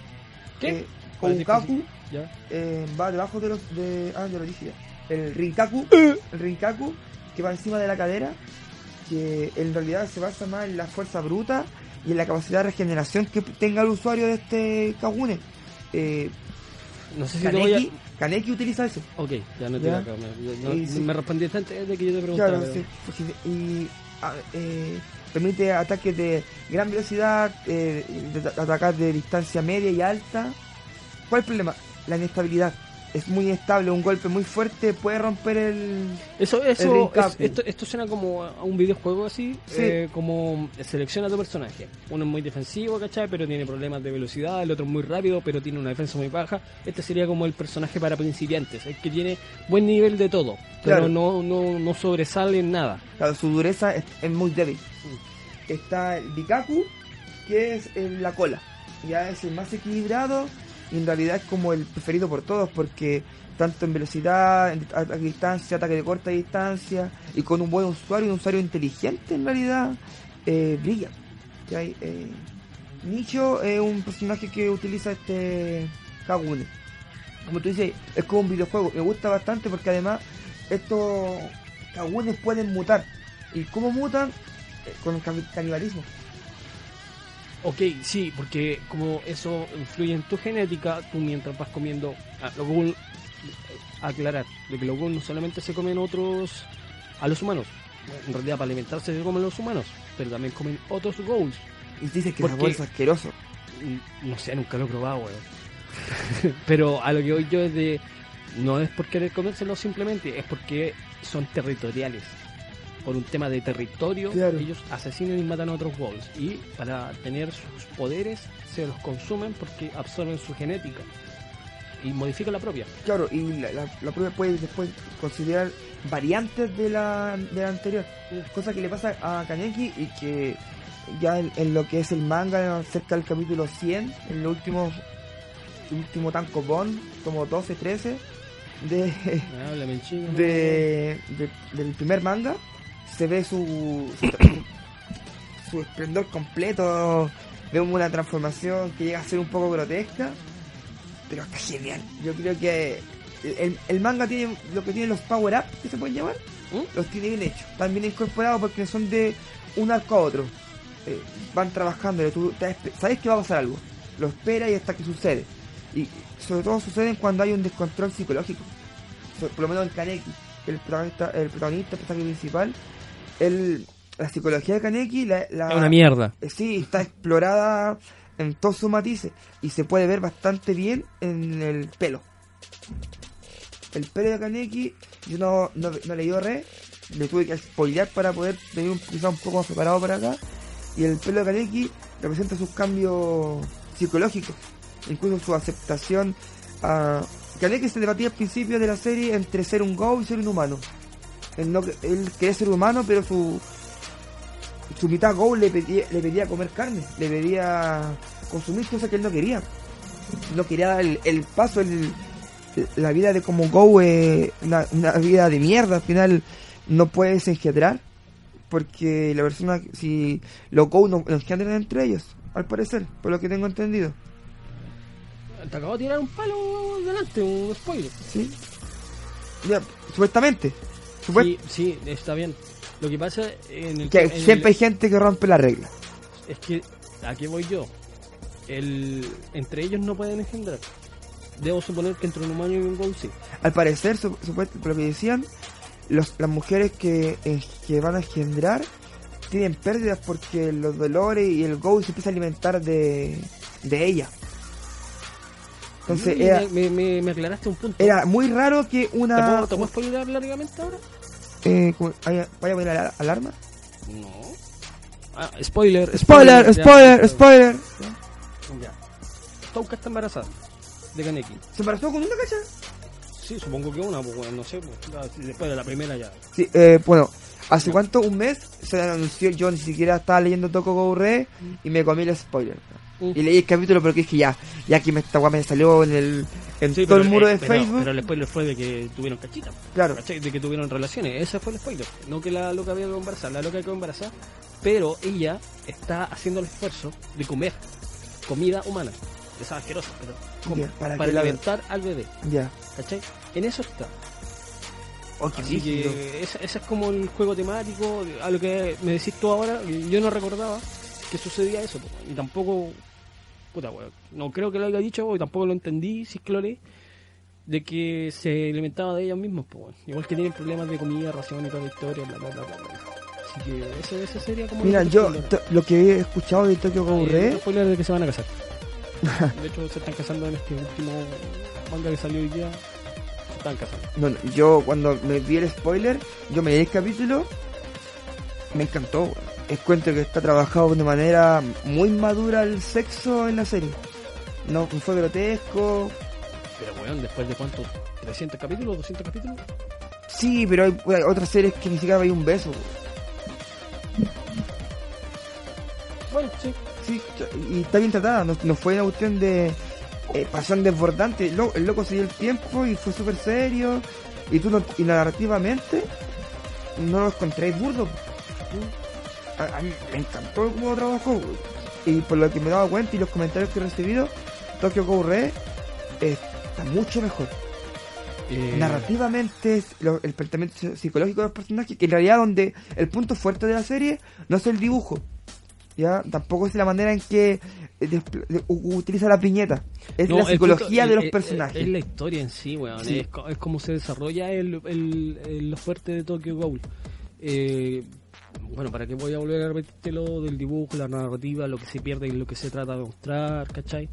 ¿Qué? eh, Koukaku ¿Ya? eh, va debajo de los de ah ya lo dije ya. el Rinkaku <laughs> el Rinkaku que va encima de la cadera que en realidad se basa más en la fuerza bruta y en la capacidad de regeneración que tenga el usuario de este Kagune eh, No sé si te voy a... Kaneki, Kaneki utiliza eso Ok, ya no te acá, me, no- sí. me respondiste antes de que yo te preguntara. claro pero- sí, y eh, permite ataques de gran velocidad eh, de, de atacar de distancia media y alta ¿cuál es el problema? la inestabilidad es muy estable, un golpe muy fuerte puede romper el, Eso, eso, es- esto, esto suena como a un videojuego así, Sí. eh, como selecciona tu personaje. Uno es muy defensivo, ¿cachai? Pero tiene problemas de velocidad, el otro es muy rápido, pero tiene una defensa muy baja. Este sería como el personaje para principiantes, el que tiene buen nivel de todo, pero Claro. no, no, no sobresale en nada. Claro, su dureza es, es muy débil. Está el Bikaku, que es en la cola. Ya es el más equilibrado y en realidad es como el preferido por todos porque tanto en velocidad, en distancia, ataque de corta distancia y con un buen usuario, un usuario inteligente en realidad, eh, brilla. Eh, Nicho es un personaje que utiliza este Kagune. Como tú dices, es como un videojuego. Me gusta bastante porque además estos Kagunes pueden mutar. ¿Y cómo mutan? Eh, Con el cani- canibalismo. Ok, sí, porque como eso influye en tu genética, tú mientras vas comiendo... Ah, lo que aclarar, de que los ghouls no solamente se comen otros a los humanos, en realidad para alimentarse se comen los humanos, pero también comen otros ghouls. Y dicen que ¿Por ese qué? sabor es asqueroso. No sé, nunca lo he probado, weón. <laughs> pero a lo que voy yo es de... No es por querer comérselos simplemente, es porque son territoriales. Por un tema de territorio, Claro. ellos asesinan y matan a otros ghouls. Y para tener sus poderes, se los consumen porque absorben su genética. Y modifican la propia. Claro, y la, la, la prueba puede después considerar variantes de la, de la anterior. Cosa que le pasa a Kaneki y que ya en, en lo que es el manga, cerca del capítulo 100, en el último, último Tanko Bond, como 12, 13, de, Háblame en chino. de, de- del primer manga se ve su, su, <coughs> su esplendor completo vemos una transformación que llega a ser un poco grotesca pero está genial. Yo creo que el, el manga tiene lo que tiene los power up que se pueden llamar ¿Mm? los tiene bien hechos están bien incorporados porque son de un arco a otro. Eh, van trabajando tú te- sabes que va a pasar algo lo esperas y hasta que sucede. Y sobre todo suceden cuando hay un descontrol psicológico So- por lo menos en Kaneki el protagonista el protagonista el personaje principal el, la psicología de Kaneki la, la- Es una mierda. eh, sí está explorada en todos sus matices y se puede ver bastante bien en el pelo. El pelo de Kaneki yo no, no, no leí re le tuve que spoilear para poder venir un, quizá un poco más preparado para acá. Y el pelo de Kaneki representa sus cambios psicológicos incluso su aceptación a Kaneki se debatía al principio de la serie entre ser un go y ser un humano él, no, él quería ser humano pero su su mitad Go le pedía, le pedía comer carne, le pedía consumir cosas que él no quería. No quería dar el, el paso, el, la vida de como Go es una, una vida de mierda. Al final no puedes engendrar porque la persona, si los Go no, no engendran entre ellos, al parecer, por lo que tengo entendido. Te acabo de tirar un palo delante, un spoiler. ¿Sí? Ya, supuestamente. Sí, sí, está bien. Lo que pasa en el que en siempre el- hay gente que rompe la regla. es que aquí voy yo. El, entre ellos no pueden engendrar. Debo suponer que entre un humano y un ghoul sí. Al parecer, su- supuest- por lo que decían, los, las mujeres que, eh, que van a engendrar tienen pérdidas porque los dolores y el go se empieza a alimentar de, de ella. Entonces era, me, me- me aclaraste un punto. era muy raro que ¿Te una... ¿Te puedo spoilear largamente ahora? eh, vaya, a poner la alarma. No. Ah, spoiler, Spoiler, ya. spoiler, spoiler. Ya. Touka está embarazada de Kaneki. ¿Se embarazó con una cacha? Sí, supongo que una, pues bueno, no sé, pues, ya, después de la primera ya. Sí, eh, bueno, ¿hace cuánto? ¿Un mes? Se anunció, yo ni siquiera estaba leyendo Toko Go Re y me comí el spoiler. Mm. Y leí el capítulo porque dije ya, ya que me, esta guay me salió en el en Sí, todo pero, el muro eh, de pero- Facebook. Pero el spoiler fue de que tuvieron cachita. Claro. ¿cachai? De que tuvieron relaciones. Ese fue el spoiler. No que la loca había quedado embarazada. La loca quedó embarazada. Pero ella está haciendo el esfuerzo de comer comida humana. Esa asquerosa, pero come, para para, que la- alimentar al bebé. Ya. ¿Cachai? En eso está. Oh, Así que ese, ese es como el juego temático. A lo que me decís tú ahora, yo no recordaba que sucedía eso. Y tampoco, puta, weón, no creo que lo haya dicho y tampoco lo entendí, si es que lo leí, de que se alimentaba de ellos mismos. weón. Igual que tienen problemas de comida, ración y toda la historia, bla, bla, bla, bla. bla. Así que ese, ese sería como... Mira, yo lo que he escuchado de Tokyo Go Eh, Re, spoiler de que se van a casar. <laughs> De hecho, se están casando en este último manga que salió hoy día. Se están casando. no, no, yo cuando me vi el spoiler, yo me leí el capítulo, me encantó. weón. Encuentro que está trabajado de manera muy madura el sexo en la serie. No fue grotesco. Pero, weón, después de cuánto? ¿300 capítulos? ¿200 capítulos? Sí, pero hay, hay otras series que ni siquiera hay un beso. Bueno, sí. Sí, y está bien tratada, no, no fue una cuestión de eh, pasión desbordante. El, lo- el loco se dio el tiempo y fue súper serio. Y tú no, y narrativamente no lo encontréis burdo. A, a mí me encantó cómo trabajó. Y por lo que me he dado cuenta y los comentarios que he recibido, Tokyo Go Re está mucho mejor. Eh, Narrativamente, es lo- el planteamiento psicológico de los personajes, que en realidad donde el punto fuerte de la serie no es el dibujo, ya tampoco es la manera en que eh, utiliza la piñeta, es no, la psicología punto- de los el- el- personajes. Es la historia en sí, weón. Sí. Es, es como se desarrolla el, el, el- lo fuerte de Tokyo Ghoul. Eh, bueno, ¿para qué voy a volver a repetirte lo del dibujo, la narrativa, lo que se pierde y lo que se trata de mostrar, ¿cachai?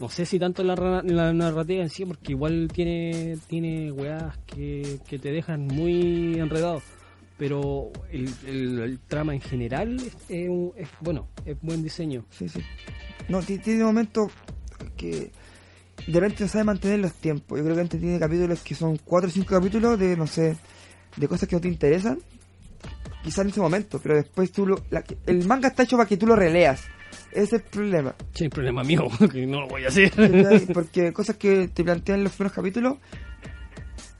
No sé si tanto la, la narrativa en sí, porque igual tiene tiene weas que, que te dejan muy enredado. Pero el, el- trama en general es, es es bueno, es buen diseño. Sí, sí. No, ti- tiene momentos que de repente no sabe mantener los tiempos. Yo creo que antes tiene capítulos que son 4 o 5 capítulos de, no sé, de cosas que no te interesan. Quizás en ese momento, pero después tú lo... la- el manga está hecho para que tú lo releas. Ese es el problema. Sí, el problema mío, <laughs> que no lo voy a hacer. Porque cosas que te plantean en los primeros capítulos,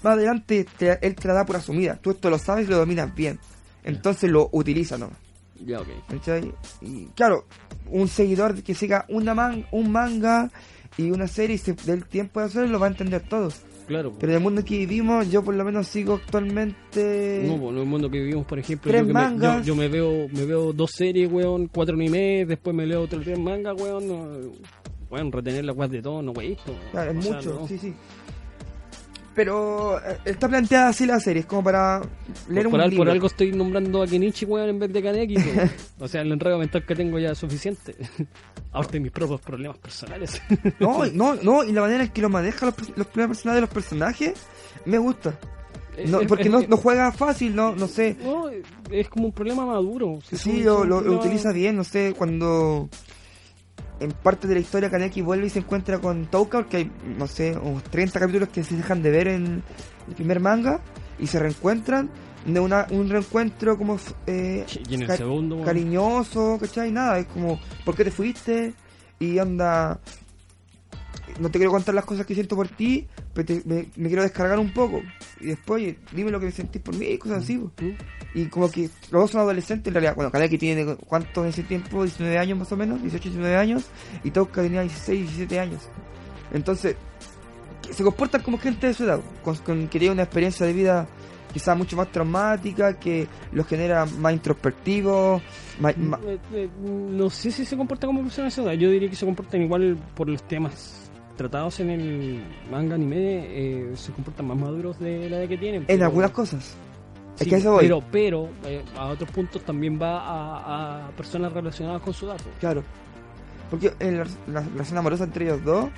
más adelante te- él te la da por asumida. Tú esto lo sabes y lo dominas bien. Entonces lo utiliza nomás. ya, ok. ¿cachai? Y claro, un seguidor que siga una man, un manga y una serie y se dé el tiempo de hacerlo, lo va a entender todo. Claro. Pero en el mundo que vivimos, yo por lo menos sigo actualmente. No, pues, en el mundo que vivimos, por ejemplo, Tres yo, que me, yo, mangas. yo me veo me veo dos series, weón, cuatro animes, después me leo otros tres mangas, weón, no, weón, retener la weas de todo, no, weón. Claro, es sea, mucho, no. sí, sí. Pero eh, está planteada así la serie, es como para leer Por, un al- libro. por algo estoy nombrando a Kenichi, weón, en vez de Kaneki. <laughs> O sea, el enredo mental que tengo ya es suficiente. <laughs> Ahora tengo mis propios problemas personales. <laughs> No, no, no, y la manera en que lo maneja los, los problemas personales de los personajes me gusta. No, porque no, juega fácil, no, no sé. no, es como un problema maduro. Si Sí, lo, utiliza bien, no sé, cuando en parte de la historia Kaneki vuelve y se encuentra con Touka, porque hay, no sé, unos 30 capítulos que se dejan de ver en el primer manga y se reencuentran. no una, un reencuentro como eh, y en el ca- segundo, weón, cariñoso, ¿cachai? Nada, es como, ¿por qué te fuiste? Y anda, no te quiero contar las cosas que siento por ti, pero te- me, me quiero descargar un poco. Y después, oye, dime lo que sentís por mí y cosas así. Y como que los dos son adolescentes en realidad. Bueno, Kaneki tiene, ¿cuánto en ese tiempo? 19 años más o menos, 18, 19 años. Y Touka tenía 16, 17 años. Entonces, que se comportan como gente de su edad, con, con- que tiene una experiencia de vida quizás mucho más traumática, que los genera más introspectivos, más, más- Eh, eh, no sé si se comportan como personas de esa edad. Yo diría que se comportan igual por los temas tratados en el manga anime. eh, se comportan más maduros de la edad que tienen. en pero- algunas cosas. es que eso voy. Pero, pero eh, a otros puntos también va a, a personas relacionadas con su dato. Claro. Porque en la, la relación amorosa entre ellos dos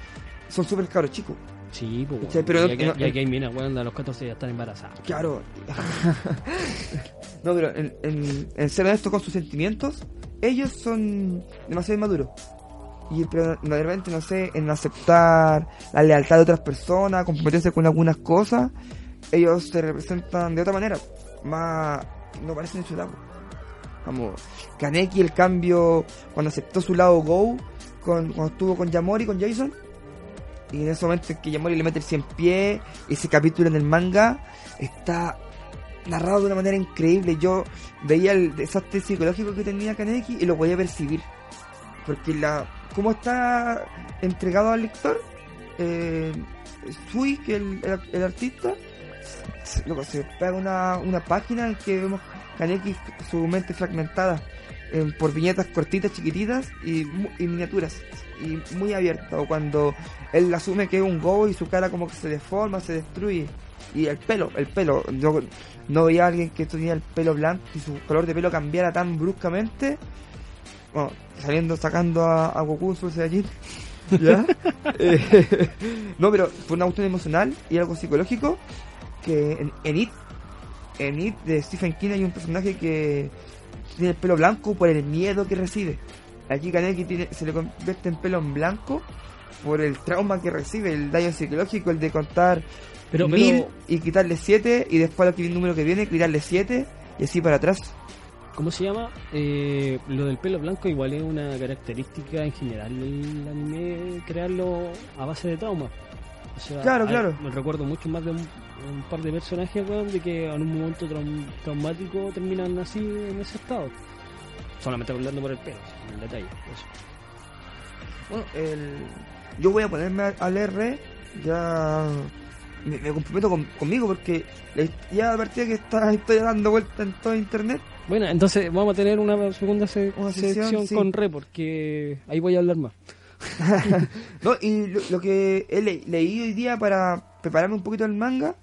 son súper cabros chicos. Sí, pues, Sí, pero ya, no- que, no- ya que hay minas, weón, a los 14 ya están embarazadas. Claro. <laughs> no, pero en, en, en ser honesto con sus sentimientos, ellos son demasiado inmaduros. Y pero repente, no sé, en aceptar la lealtad de otras personas, comprometerse con algunas cosas, ellos se representan de otra manera. Más. no parecen en su lado. Como Kaneki, el cambio, cuando aceptó su lado Go, con, cuando estuvo con Yamori, con Jason. Y en ese momento en que Yamori le mete el 100 pie, ese capítulo en el manga está narrado de una manera increíble. Yo veía el desastre psicológico que tenía Kaneki y lo podía percibir. Porque la cómo está entregado al lector, eh, Sui, que el, el, artista, loco, se pega una, una página en que vemos Kaneki su mente fragmentada eh, por viñetas cortitas, chiquititas y, y miniaturas y muy abierta. O cuando él asume que es un go y su cara como que se deforma, se destruye. Y el pelo, el pelo. Yo no veía a alguien que tenía el pelo blanco y su color de pelo cambiara tan bruscamente. Bueno, saliendo, sacando a, a Goku Super Saiyajin. <laughs> ¿Ya? Eh, <laughs> no, pero fue una cuestión emocional y algo psicológico que en, en It, en It de Stephen King hay un personaje que tiene el pelo blanco por el miedo que recibe. Aquí Kaneki tiene, se le convierte en pelo en blanco por el trauma que recibe, el daño psicológico, el de contar Pero, mil pero y quitarle siete y después al número que viene quitarle siete y así para atrás. ¿Cómo se llama? Eh, lo del pelo blanco igual es una característica en general del anime, crearlo a base de trauma. O sea, Claro, hay- claro. Me recuerdo mucho más de un, un par de personajes, weón, de que en un momento traum- traumático terminan así en ese estado. Solamente hablando por el pelo, en detalle. eso. Bueno, el... yo voy a ponerme a, a leer re, ya me, me comprometo con- conmigo porque ya a partir de que está, estoy dando vuelta en todo internet, Bueno, entonces vamos a tener una segunda se- Una sección, sección, sí. con Re, porque ahí voy a hablar más. <laughs> no, y lo, lo que he le- leído hoy día para prepararme un poquito el manga,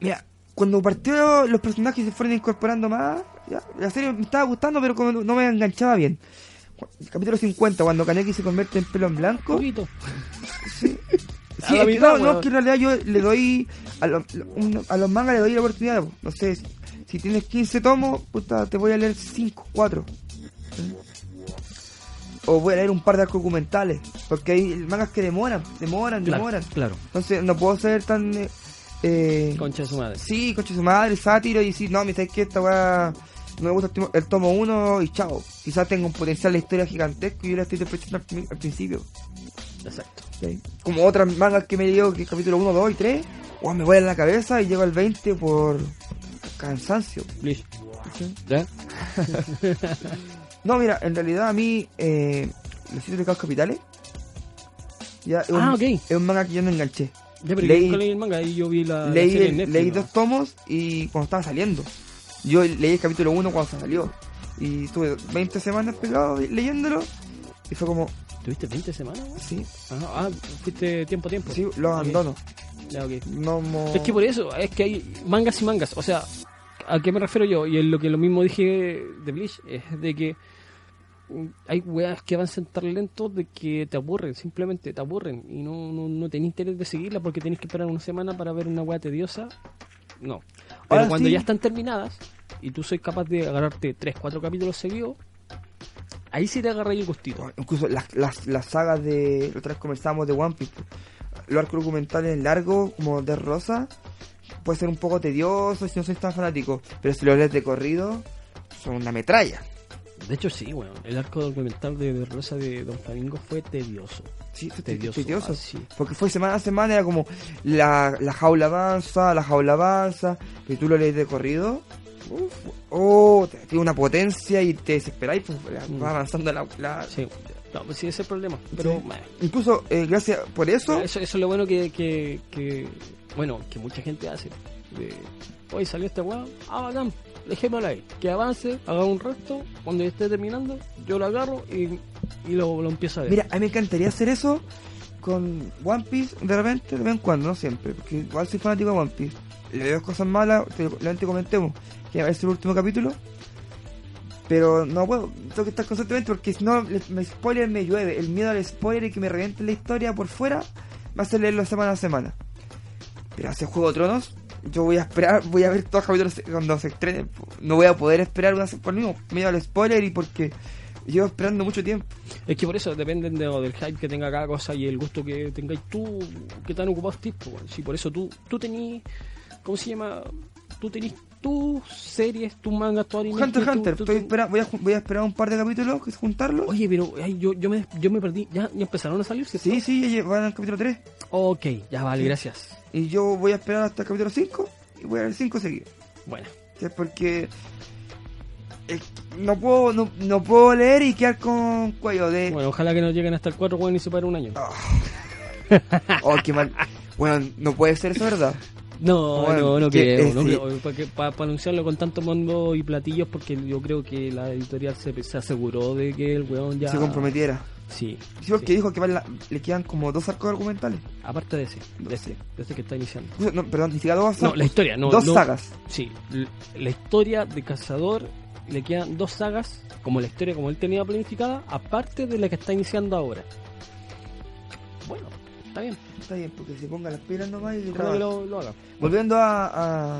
mira, cuando partió los personajes se fueron incorporando más, ya, la serie me estaba gustando pero como no me enganchaba bien. Capítulo 50, cuando Kaneki se convierte en pelo en Un blanco. poquito. Sí, La es que no, no, que en realidad yo le doy a, lo- un- a los mangas le doy la oportunidad. po. No sé, si tienes 15 tomos, puta, te voy a leer 5, 4. O voy a leer un par de documentales. Porque hay mangas que demoran, demoran, Claro, demoran. claro. Entonces no puedo ser tan. eh, eh, Concha de su madre. sí, concha de su madre, sátiro y decir, no, me sabes que esta weá no me gusta el tomo- el tomo 1 y chao. Quizás tenga un potencial de historia gigantesco y yo la estoy interpretando al, al principio. Exacto. ¿Sí? Como otras mangas que me dio que capítulo 1, 2 y 3, o me vuelan la cabeza y llego al 20 por cansancio. ¿sí? ¿Ya? <laughs> No, mira, en realidad a mí, eh, Los siete pecados capitales, ya es un, Ah, ok. es un manga que yo no enganché. Ya, pero Leí- leí el manga y yo vi la, la leí serie en el- Netflix, leí ¿no? dos tomos y cuando estaba saliendo. Yo leí el capítulo 1 cuando salió. Y estuve 20 semanas pegado leyéndolo. Y fue como, ¿Tuviste 20 semanas? güey? sí, Ah, ah, fuiste tiempo a tiempo. sí, lo Ok. abandono. No mo- Es que por eso, es que hay mangas y mangas. O sea, ¿a qué me refiero yo? Y es lo que lo mismo dije de Bleach, es de que mm, hay weas que avanzan tan lentos de que te aburren, simplemente te aburren. Y no, no, no tenés interés de seguirla porque tenés que esperar una semana para ver una wea tediosa. No. Pero Ahora cuando sí. ya están terminadas y tú sois capaz de agarrarte 3, 4 capítulos seguidos, ahí sí te agarra el gustito. Incluso las, las, las sagas de. Otra vez conversamos de One Piece. Los arcos documentales largos, como de Rosa. puede ser un poco tedioso si no soy tan fanático. Pero si lo lees de corrido, son una metralla. De hecho, sí, weón. El arco documental de, de Rosa de Don Flamingo fue tedioso. Sí, fue Tedioso. tedioso. ah, sí. Porque fue semana a semana, era como la, la jaula avanza, la jaula avanza, y tú lo lees de corrido. Uf, oh, te- tiene una potencia y te desesperáis, pues Mm. va avanzando la. la- Sí. No, pues sí, ese es el problema. Pero, Sí. Incluso, eh, gracias por eso, Eso, eso es lo bueno que, que, que- bueno, que mucha gente hace. De, hoy salió este weón, ah, bacán, dejémoslo ahí. Que avance, haga un resto, cuando esté terminando, yo lo agarro y, y lo, lo empiezo a ver. mira, a mí me encantaría hacer eso con One Piece de repente, de vez en cuando, no siempre, porque igual soy fanático de One Piece. Le veo cosas malas, te, te comentemos que ser el último capítulo. Pero no puedo, tengo que estar constantemente porque si no, me spoiler me llueve. El miedo al spoiler y que me revienten la historia por fuera va a ser leerlo semana a semana. Pero hace Juego de Tronos, yo voy a esperar, voy a ver todos los capítulos cuando se estrene. No voy a poder esperar una, se- por mí, miedo al spoiler y porque llevo esperando mucho tiempo. Es que por eso dependen de, del hype que tenga cada cosa y el gusto que tengáis tú, que tan ocupado estés. pues. Si por eso tú, tú tenís, ¿cómo se llama? Tú tenís tus series, tus mangas, tu anime. Hunter x Hunter, tú- espera- voy, a, voy a esperar un par de capítulos, es juntarlos. Oye, pero ay, yo, yo, me, yo me perdí. ¿Ya, ya empezaron a salir? ¿cierto? Sí, sí, ya van al capítulo 3. Ok, ya vale, Sí. gracias. Y yo voy a esperar hasta el capítulo 5 y voy a ver 5 seguidos. Bueno. ¿sí? Porque no puedo no, no puedo leer y quedar con cuello de... Bueno, ojalá que no lleguen hasta el 4, weón, y se pare un año. Ah. <laughs> Oh, qué mal. Bueno, no puede ser eso, ¿verdad? No, Bueno, no, no creo. es- no sí. creo, Para, anunciarlo con tanto mundo y platillos, porque yo creo que la editorial se, se aseguró de que el weón ya. Se comprometiera. Sí. Sí, porque sí. dijo que la- le quedan como dos arcos argumentales. Aparte de ese, de ese, de ese que está iniciando. No, perdón, ni siquiera dos No, arcos. la historia, no. dos no- sagas. Sí, la historia de Cazador le quedan dos sagas, como la historia como él tenía planificada, aparte de la que está iniciando ahora. Bueno, está bien. Está bien, porque se ponga las pilas nomás y que lo, lo haga. Volviendo a,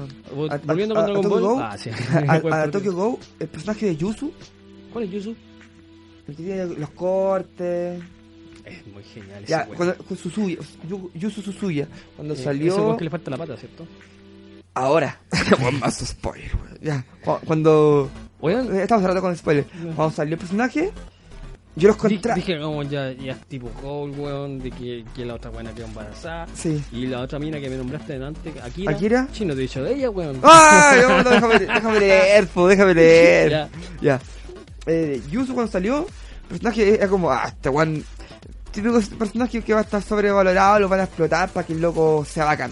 a, Vol- a- Volviendo a- a Dragon Tokyo Ball. Go, Ah, sí. <laughs> a, <laughs> a- a Tokyo Go, el personaje de Yuzu, ¿Cuál es Yuzu? el que tiene los cortes. Es muy genial ese Ya, weón. cuando, con Suzuya, Yu- Yuzu Suzuya, cuando Eh, ese salió. que le falta la pata, ¿cierto? Ahora. <laughs> Más spoiler, weón. Ya, cu- cuando. Eh, Estamos hablando con spoiler. Cuando salió el personaje, yo los contra. dije como ya, ya es tipo Gold, weón, de que, que la otra buena quedó embarazada. Sí. Y la otra mina que me nombraste delante, Akira. ¿Akira? Sí, no te he dicho de ella, weón. ¡Ay! <laughs> no, no, déjame, déjame leer, po, déjame leer. Ya. Ya. Eh, Yuzu cuando salió, el personaje era como, ah, este weón. Típico personaje que va a estar sobrevalorado, lo van a explotar para que el loco sea bacán.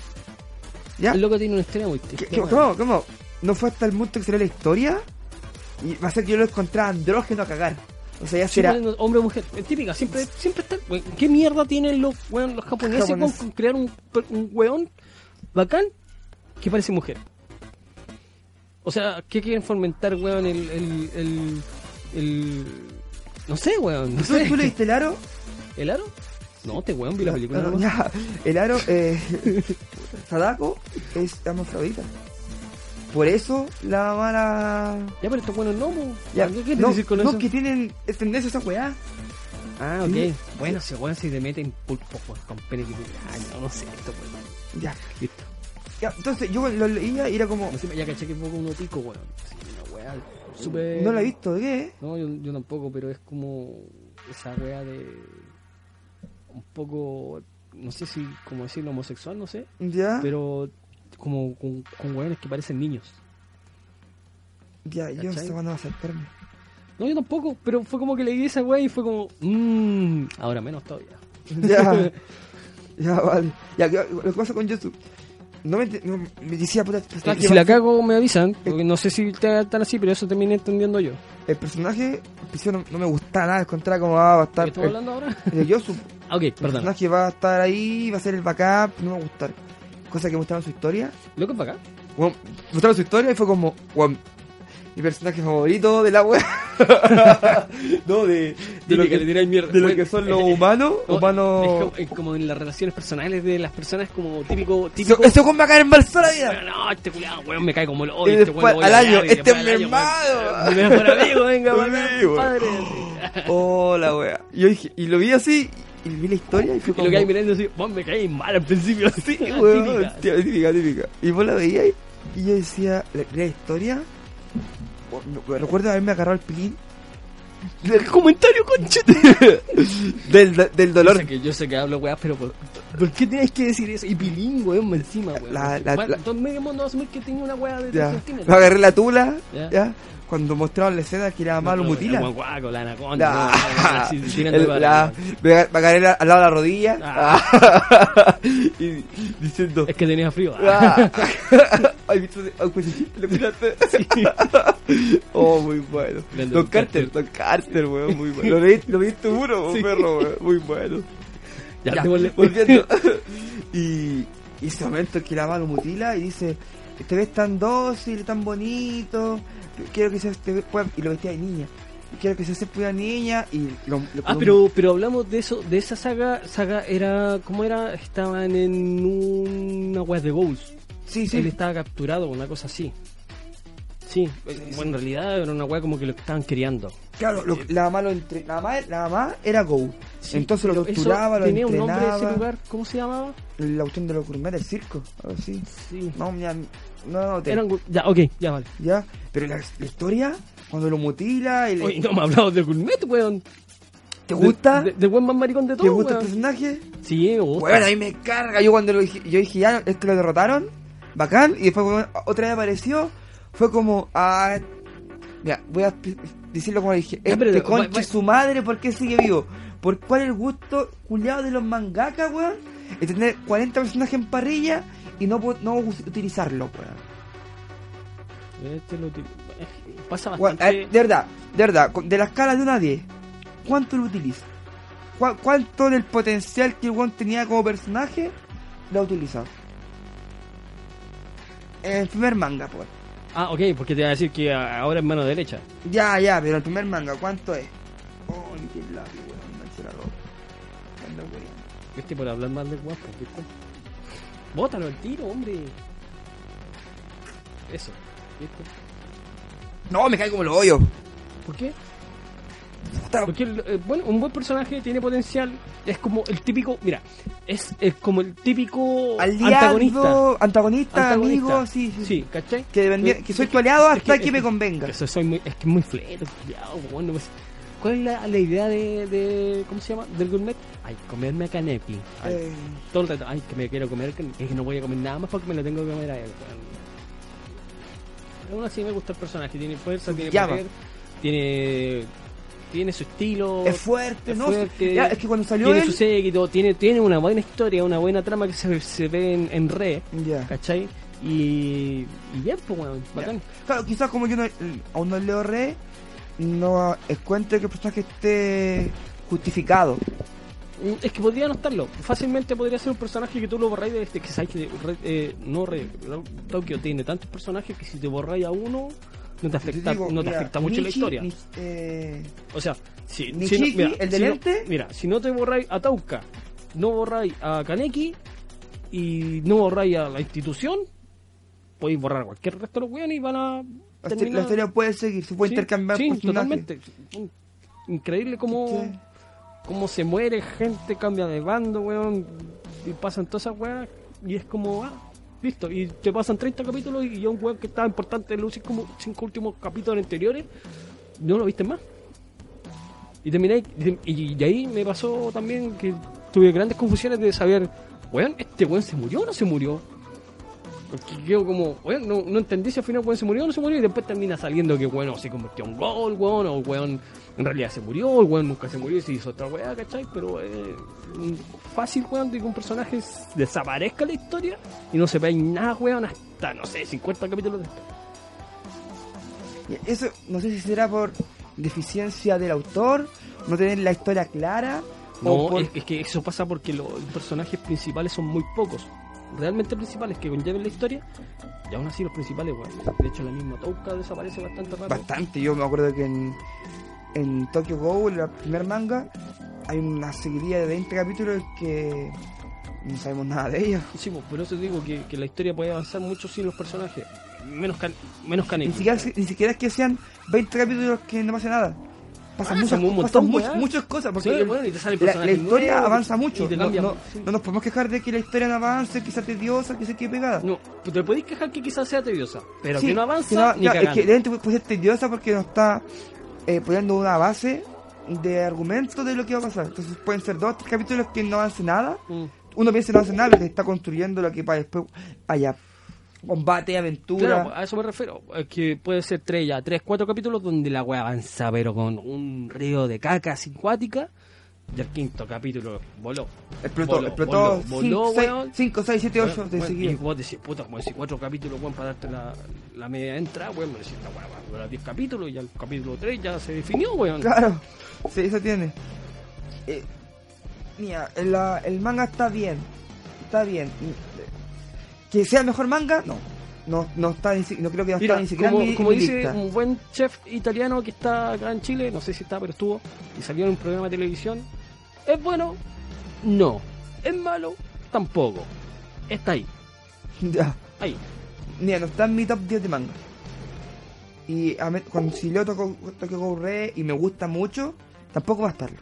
¿Ya? El loco tiene una historia muy ¿Qué- triste. qué-. ¿Cómo? ¿Cómo? ¿No fue hasta el punto que salió la historia? Y va a ser que yo lo encontrara andrógeno a cagar. O sea, ya será. hombre o mujer, es típica, siempre, siempre está. ¿Qué mierda tienen los, weón, los japoneses con, Japonés. con crear un, un weón bacán que parece mujer? O sea, ¿qué quieren fomentar, weón? El. el, el, el- no sé, weón. No ¿Tú, sé. tú leíste el aro? <laughs> ¿El aro? No, te weón, vi la película. No, el aro, eh, <laughs> Sadako es hermafrodita. Por eso la mala. Ya, pero estos buenos no. Ya, ¿Qué quieres no, decir con no, eso? que tienen tendencia a esa weá. Ah, ok. Sí. Bueno, ese weón se te mete en pulpo, weón, con pene que Ay, no, no sé, esto, weón. Ya. Listo. ya. Entonces yo lo leía y era como. No sé, ya caché que es un poco un pico, weón. Sí, una weá súper. No la he visto, ¿de qué? No, yo, yo tampoco, pero es como esa wea de. Un poco. No sé si, como decirlo, homosexual, no sé. Ya. Pero como con, con weones que parecen niños. ya, yo ¿cachai? se van a acercarme. No, yo tampoco, pero fue como que leí esa wea y fue como. Mmm, ahora menos todavía. Ya. <laughs> ya, vale. Ya, lo que pasa con YouTube. No me, no, me decía, puta, el personaje, si la cago, me avisan. Porque no sé si te tan así, pero eso terminé entendiendo yo. el personaje, al no, no me gustaba nada, encontraba como ah, va a ¿De estar. El, hablando ahora? el de Yosu, Ah, ok, el perdón. personaje va a estar ahí, va a ser el backup, no me va a gustar. Cosa que en su historia. ¿Lo que es para acá? Bueno, gustaba su historia y fue como, bueno, mi personaje favorito de la web. <laughs> no, de, de, lo Dile que, le tiráis mierda. de lo que son los eh, eh, humanos. no, humanos. es como, es como en las relaciones personales de las personas, como típico. Típico este weón me va a caer en mal sola vida. Bueno, no, este culiado, weón, me cae como el hoy. Este después, al año, este es mi hermano. Mi mejor amigo, venga, <laughs> padre. Hola, wea. Y yo dije, y lo vi así, y vi la historia y fue Y como... lo que hay mirando así, vos me caí mal al principio. Sí, <laughs> Típica. weón, típica, típica, típica. Y vos la veías y yo decía, la, la historia, recuerdo haberme agarrado el pilín <laughs> El comentario, conchete. <laughs> del, del dolor. Yo sé que, yo sé que hablo weá, pero ¿por, ¿por qué tienes que decir eso? Y bilingüe, weón, encima, weón. La- la- bueno, la- entonces medio mundo va a asumir que tenía una weá de Ya. 3 Me centímetros. agarré la tula, Ya. ya. Cuando mostraron la escena que era malo No, mutila. El guaco, la anaconda. La- tirando el- la- la- al lado de la rodilla Ah. <laughs> y diciendo Es que tenía frío. ah. <laughs> Ay, ¿viste? Ay, pues, sí, ¿lo escuchaste? <laughs> oh muy bueno Grande Don Carter Don Carter weón muy bueno lo leí lo viste puro Sí. perro weón muy bueno Ya, Ya, démosle- volviendo y, y ese momento que la mano mutila y dice te ves tan dócil tan bonito quiero que seas te pueda-" y lo vestía de niña quiero que seas una niña y lo, lo- Ah, pero, pero hablamos de eso, de esa saga, saga era, ¿cómo era? Estaban en una web de Ghosts. sí sí Él estaba capturado, una cosa así. Sí, bueno, en realidad era una weá como que lo estaban criando. Claro, lo- la mamá lo entre, la mamá, la mamá era Go. Sí, Entonces lo torturaba, lo Tenía un nombre ese lugar, ¿cómo se llamaba? La cuestión de los gourmet del circo, algo así. Sí. No, ya, no, no, te- Eran, ya, ok, ya vale. ya. Pero la, la historia, cuando lo mutila y le- Oye, no me hablado de Gourmet, weón. ¿Te gusta? De, de, de buen más maricón de todo, ¿Te gusta el personaje? Sí, me gusta. Bueno, a mí me carga. Yo cuando lo dije, yo dije ya, es que lo derrotaron, bacán, y después weón, otra vez apareció, fue como, ah, mira, voy a decirlo como dije, pero- este concha va- va- su madre, ¿por qué sigue vivo? ¿Por cuál es el gusto culiado de los mangakas, weón? Es tener 40 personajes en parrilla y no, no utilizarlo, weón. Este lo eh, Pasa Weón, bastante. eh, de verdad, de verdad, de la escala de 1 a 10, ¿cuánto lo utiliza? ¿Cuál- ¿Cuánto del potencial que el weón tenía como personaje lo ha utilizado? En el primer manga, pues. Ah, ok, porque te iba a decir que ahora es mano derecha. Ya, ya, pero el primer manga, ¿cuánto es? Oh, qué lápiz, weón, mancha la ropa. Anda, weón. Este por hablar mal del guapo, ¿viste? Bótalo al tiro, hombre. Eso, ¿viste? No, me cae como el hoyo. ¿Por qué? Porque, eh, bueno, un buen personaje tiene potencial. Es como el típico, mira, es, es como el típico Aliado, antagonista. antagonista, Antagonista. amigo, sí, sí. Sí, ¿cachai? Que, Eh, que soy es tu aliado es hasta que- que, es me convenga. Eso soy muy, es que es muy fleto, culiao, weón, no me sé. ¿Cuál es la, la idea de, de, ¿cómo se llama? Del gourmet? Ay, comerme a Kaneki. Ay, Eh, todo el rato, ay, que me quiero comer, que, que no voy a comer nada más porque me lo tengo que comer a él. Aún así me gusta el personaje, tiene fuerza, tiene Llama. poder, tiene, tiene su estilo, es fuerte, es ¿no? fuerte, Ya, es que cuando salió tiene él... su séquito, tiene, tiene una buena historia, una buena trama que se, se ve en, en Ya. ¿cachai? Y, y bien, pues, weón, bacán. Claro, quizás como yo no, aún no leo re, no encuentro que el personaje esté justificado. Mm, Es que podría no estarlo. Fácilmente podría ser un personaje que tú lo borráis de este que sabes que re- eh, no re, Tokio tiene tantos personajes que si te borráis a uno no te afecta, digo, no te mira, afecta mucho la historia. Ni- eh, O sea, si, no- mira, el si no- mira, si no te borráis a Tauka, no borráis a Kaneki y no borráis a la institución, podéis borrar a cualquier resto de los weones y van a la, terminar- la historia puede seguir, se puede Sí, intercambiar sí, totalmente. Increíble cómo, Sí. cómo se muere gente, cambia de bando, weón, y pasan todas esas weas, y es como, ah, listo, y te pasan 30 capítulos y ya un weón que estaba importante en los cinco, últimos capítulos anteriores, no lo viste más. Y terminé, y, ahí me pasó también que tuve grandes confusiones de saber, weón, ¿este weón se murió o no se murió? Porque yo como, weón, no, entendí si al final weón se murió o no se murió y después termina saliendo que weón se convirtió en gol, weón, o weón en realidad se murió, el weón nunca se murió y se hizo otra weá, ¿cachai? Pero eh, fácil, weón, de que un personaje desaparezca la historia y no se vea nada, weón, hasta, no sé, 50 capítulos después. Eso no sé si será por deficiencia del autor, no tener la historia clara, o No, por- es, que eso pasa porque los personajes principales son muy pocos. Realmente principales que conlleven la historia. Y aún así los principales, weón. De hecho, la misma Touka desaparece bastante rápido. bastante. Yo me acuerdo que en, en Tokyo Go, el primer manga, hay una seguidilla de 20 capítulos que no sabemos nada de ellos. Sí, pues, por eso digo que, que la historia puede avanzar mucho sin los personajes. Menos, can, menos Ni siquiera, ni siquiera es que sean 20 capítulos que no pase nada. pasan Ah, muchas, un montón, muchas, cosas. Porque Sí, el- bueno, y te salen la, la historia avanza mucho. te No, no- sí. no nos podemos quejar de que la historia no avance, que sea tediosa, que se quede pegada. No, te podéis quejar que quizás sea tediosa, pero Sí, que no avanza que no- ni ya, es que deben puede ser tediosa porque nos está eh, poniendo una base de argumento de lo que va a pasar. Entonces pueden ser dos, tres capítulos que no avance nada. Mm. Uno piensa que no avance nada, pero está construyendo lo que para después haya combate, aventura. Claro, a eso me refiero. Es que puede ser tres ya, tres, cuatro capítulos donde la wea avanza, pero con un río de caca simpática. Y el quinto capítulo voló. explotó, voló, explotó voló, voló, weón. 5, 6, 7, 8 Bueno, de seguida. y vos decís, puta, como decís cuatro capítulos, weón, para darte la, la media entrada, weón, me decís, esta weá va a durar 10 capítulos y ya el capítulo 3 ya se definió, weón. Claro, sí, eso tiene. Eh, mira, la- el manga está bien. Está bien. Que sea mejor manga, no. No, no está no creo que no Mira, está ni siquiera como, en mi, como mi dice lista. un buen chef italiano que está acá en Chile, no sé si está, pero estuvo, y salió en un programa de televisión, ¿es bueno? No. ¿Es malo? Tampoco. Está ahí, Ya. ahí. Mira, no está en mi top 10 de manga. Y a me- cuando si leo Tokyo Tokyo Ghoul Re y me gusta mucho, tampoco va a estarlo.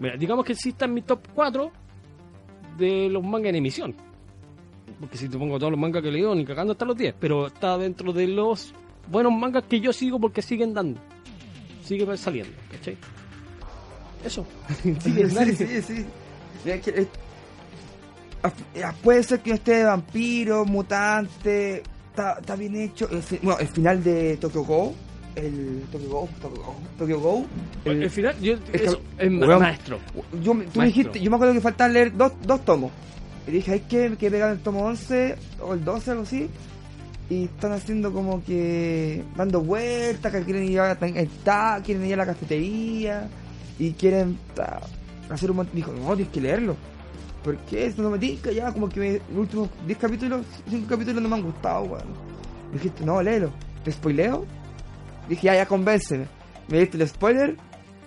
Mira, digamos que sí está en mi top 4 de los mangas en emisión. Porque si te pongo todos los mangas que he leído, ni cagando hasta los 10. Pero está dentro de los buenos mangas que yo sigo porque siguen dando. Sigue saliendo, ¿cachai? Eso. <laughs> <laughs> Sí, sí, sí. Mira, que, eh, ah, eh, puede ser que esté vampiro, mutante, está, bien hecho. El, bueno, el final de Tokyo Go, el Tokyo Go, Tokyo Go, Tokyo Go. el- El final, yo, que- eso, maestro. yo, tú Maestro. dijiste, yo me acuerdo que faltaban leer dos, dos tomos. Y dije, hay que, que pegar el tomo 11 o el 12, algo así. Y están haciendo como que dando vueltas, que quieren ir a, está, quieren ir a la cafetería y quieren hacer un montón. Dijo, no, tienes que leerlo. ¿Por qué? No me tinca ya, como que me- los últimos 10 capítulos, 5 capítulos no me han gustado, weón. Dijiste, no, léelo. ¿Te spoileo? Dije, ya, ya, convénceme. ¿Me diste el spoiler?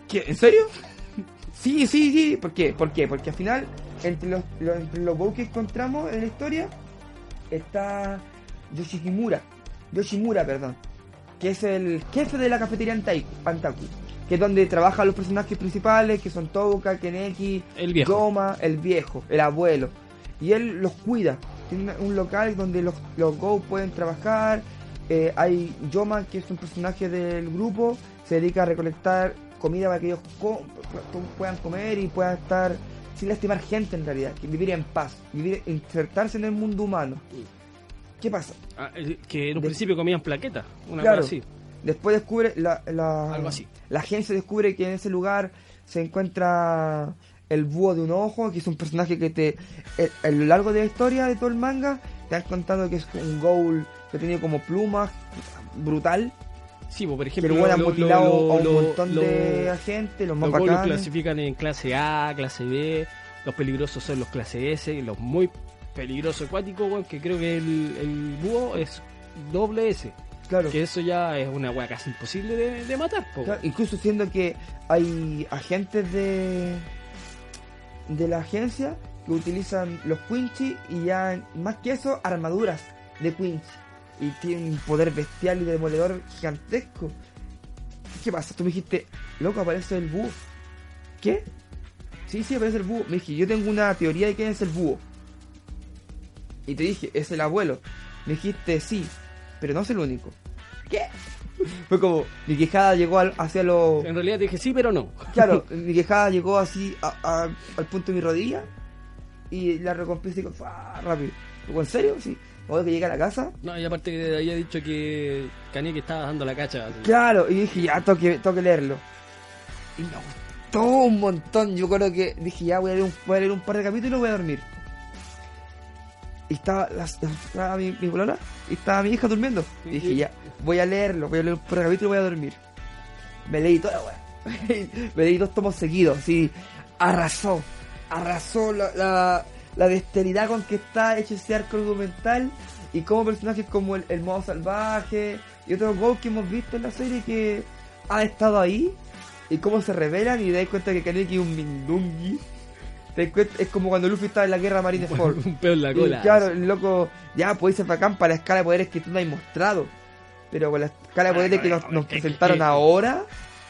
¿Qué? ¿En serio? <laughs> Sí, sí, sí. ¿Por qué? ¿Por qué? Porque al final, entre los, los, los que encontramos en la historia, está Yoshimura. Yoshimura, perdón. Que es el jefe de la cafetería Antaku. Que es donde trabajan los personajes principales, que son Touka, Keneki, El viejo. Goma, el viejo, el abuelo. Y él los cuida. Tiene un local donde los, los Go pueden trabajar. Eh, hay Yoma, que es un personaje del grupo, se dedica a recolectar comida para que ellos co- puedan comer y puedan estar sin lastimar gente en realidad, que vivir en paz, vivir, insertarse en el mundo humano. ¿Qué pasa? Ah, que en un De- principio comían plaquetas, una Claro. cosa así. Después descubre la, la, Algo así. la agencia descubre que en ese lugar se encuentra el búho de un ojo, que es un personaje que te eh, a lo largo de la historia de todo el manga te han contado que es un ghoul que tiene como plumas brutal, Sí, pues, por ejemplo, han lo- mutilado lo- a un montón de agentes, los más Los bacanes. clasifican en clase A, clase B, los peligrosos son los clase S, y los muy peligrosos acuáticos, que creo que el, el búho es doble S, Claro. que eso ya es una weá casi imposible de, de matar, po. Claro, incluso siendo que hay agentes de de la agencia que utilizan los Quincy y ya más que eso armaduras de Quincy y tienen un poder bestial y demoledor gigantesco. ¿Qué pasa? Tú me dijiste, loco, aparece el búho. ¿Qué? Sí, sí, aparece el búho. Me dije, yo tengo una teoría de quién es el búho. Y te dije, es el abuelo. Me dijiste, sí, pero no es el único. ¿Qué? Fue como, mi quejada llegó al- hacia lo... En realidad dije sí, pero no. Claro, <laughs> mi quejada llegó así a- a- al punto de mi rodilla y la recompensa digo, ¡fua! rápido. ¿En serio? Sí. Luego que llegué a la casa, No, y aparte de había dicho que Kanye que estaba dando la cacha. así. claro, y dije, ya, tengo que, tengo que leerlo. Y me gustó un montón. Yo creo que dije, ya, voy a leer un, voy a leer un par de capítulos y voy a dormir. Y estaba, estaba mi, mi polola y estaba mi hija durmiendo. Y dije, ya, voy a leerlo, voy a leer un capítulos y voy a dormir. Me leí toda la. <laughs> Me leí dos tomos seguidos, sí. Arrasó. Arrasó la, la, la bestialidad con que está hecho ese arco argumental. Y como personajes como el, el modo salvaje y otros Go que hemos visto en la serie que han estado ahí. Y cómo se revelan y das cuenta que Kaneki es un Mindungi. Es como cuando Luffy estaba en la guerra Marineford. un peo en la Y cola. claro, el loco, ya puede ser bacán para la escala de poderes que tú no has mostrado. Pero con la escala de poderes que no, nos, no, nos presentaron ahora,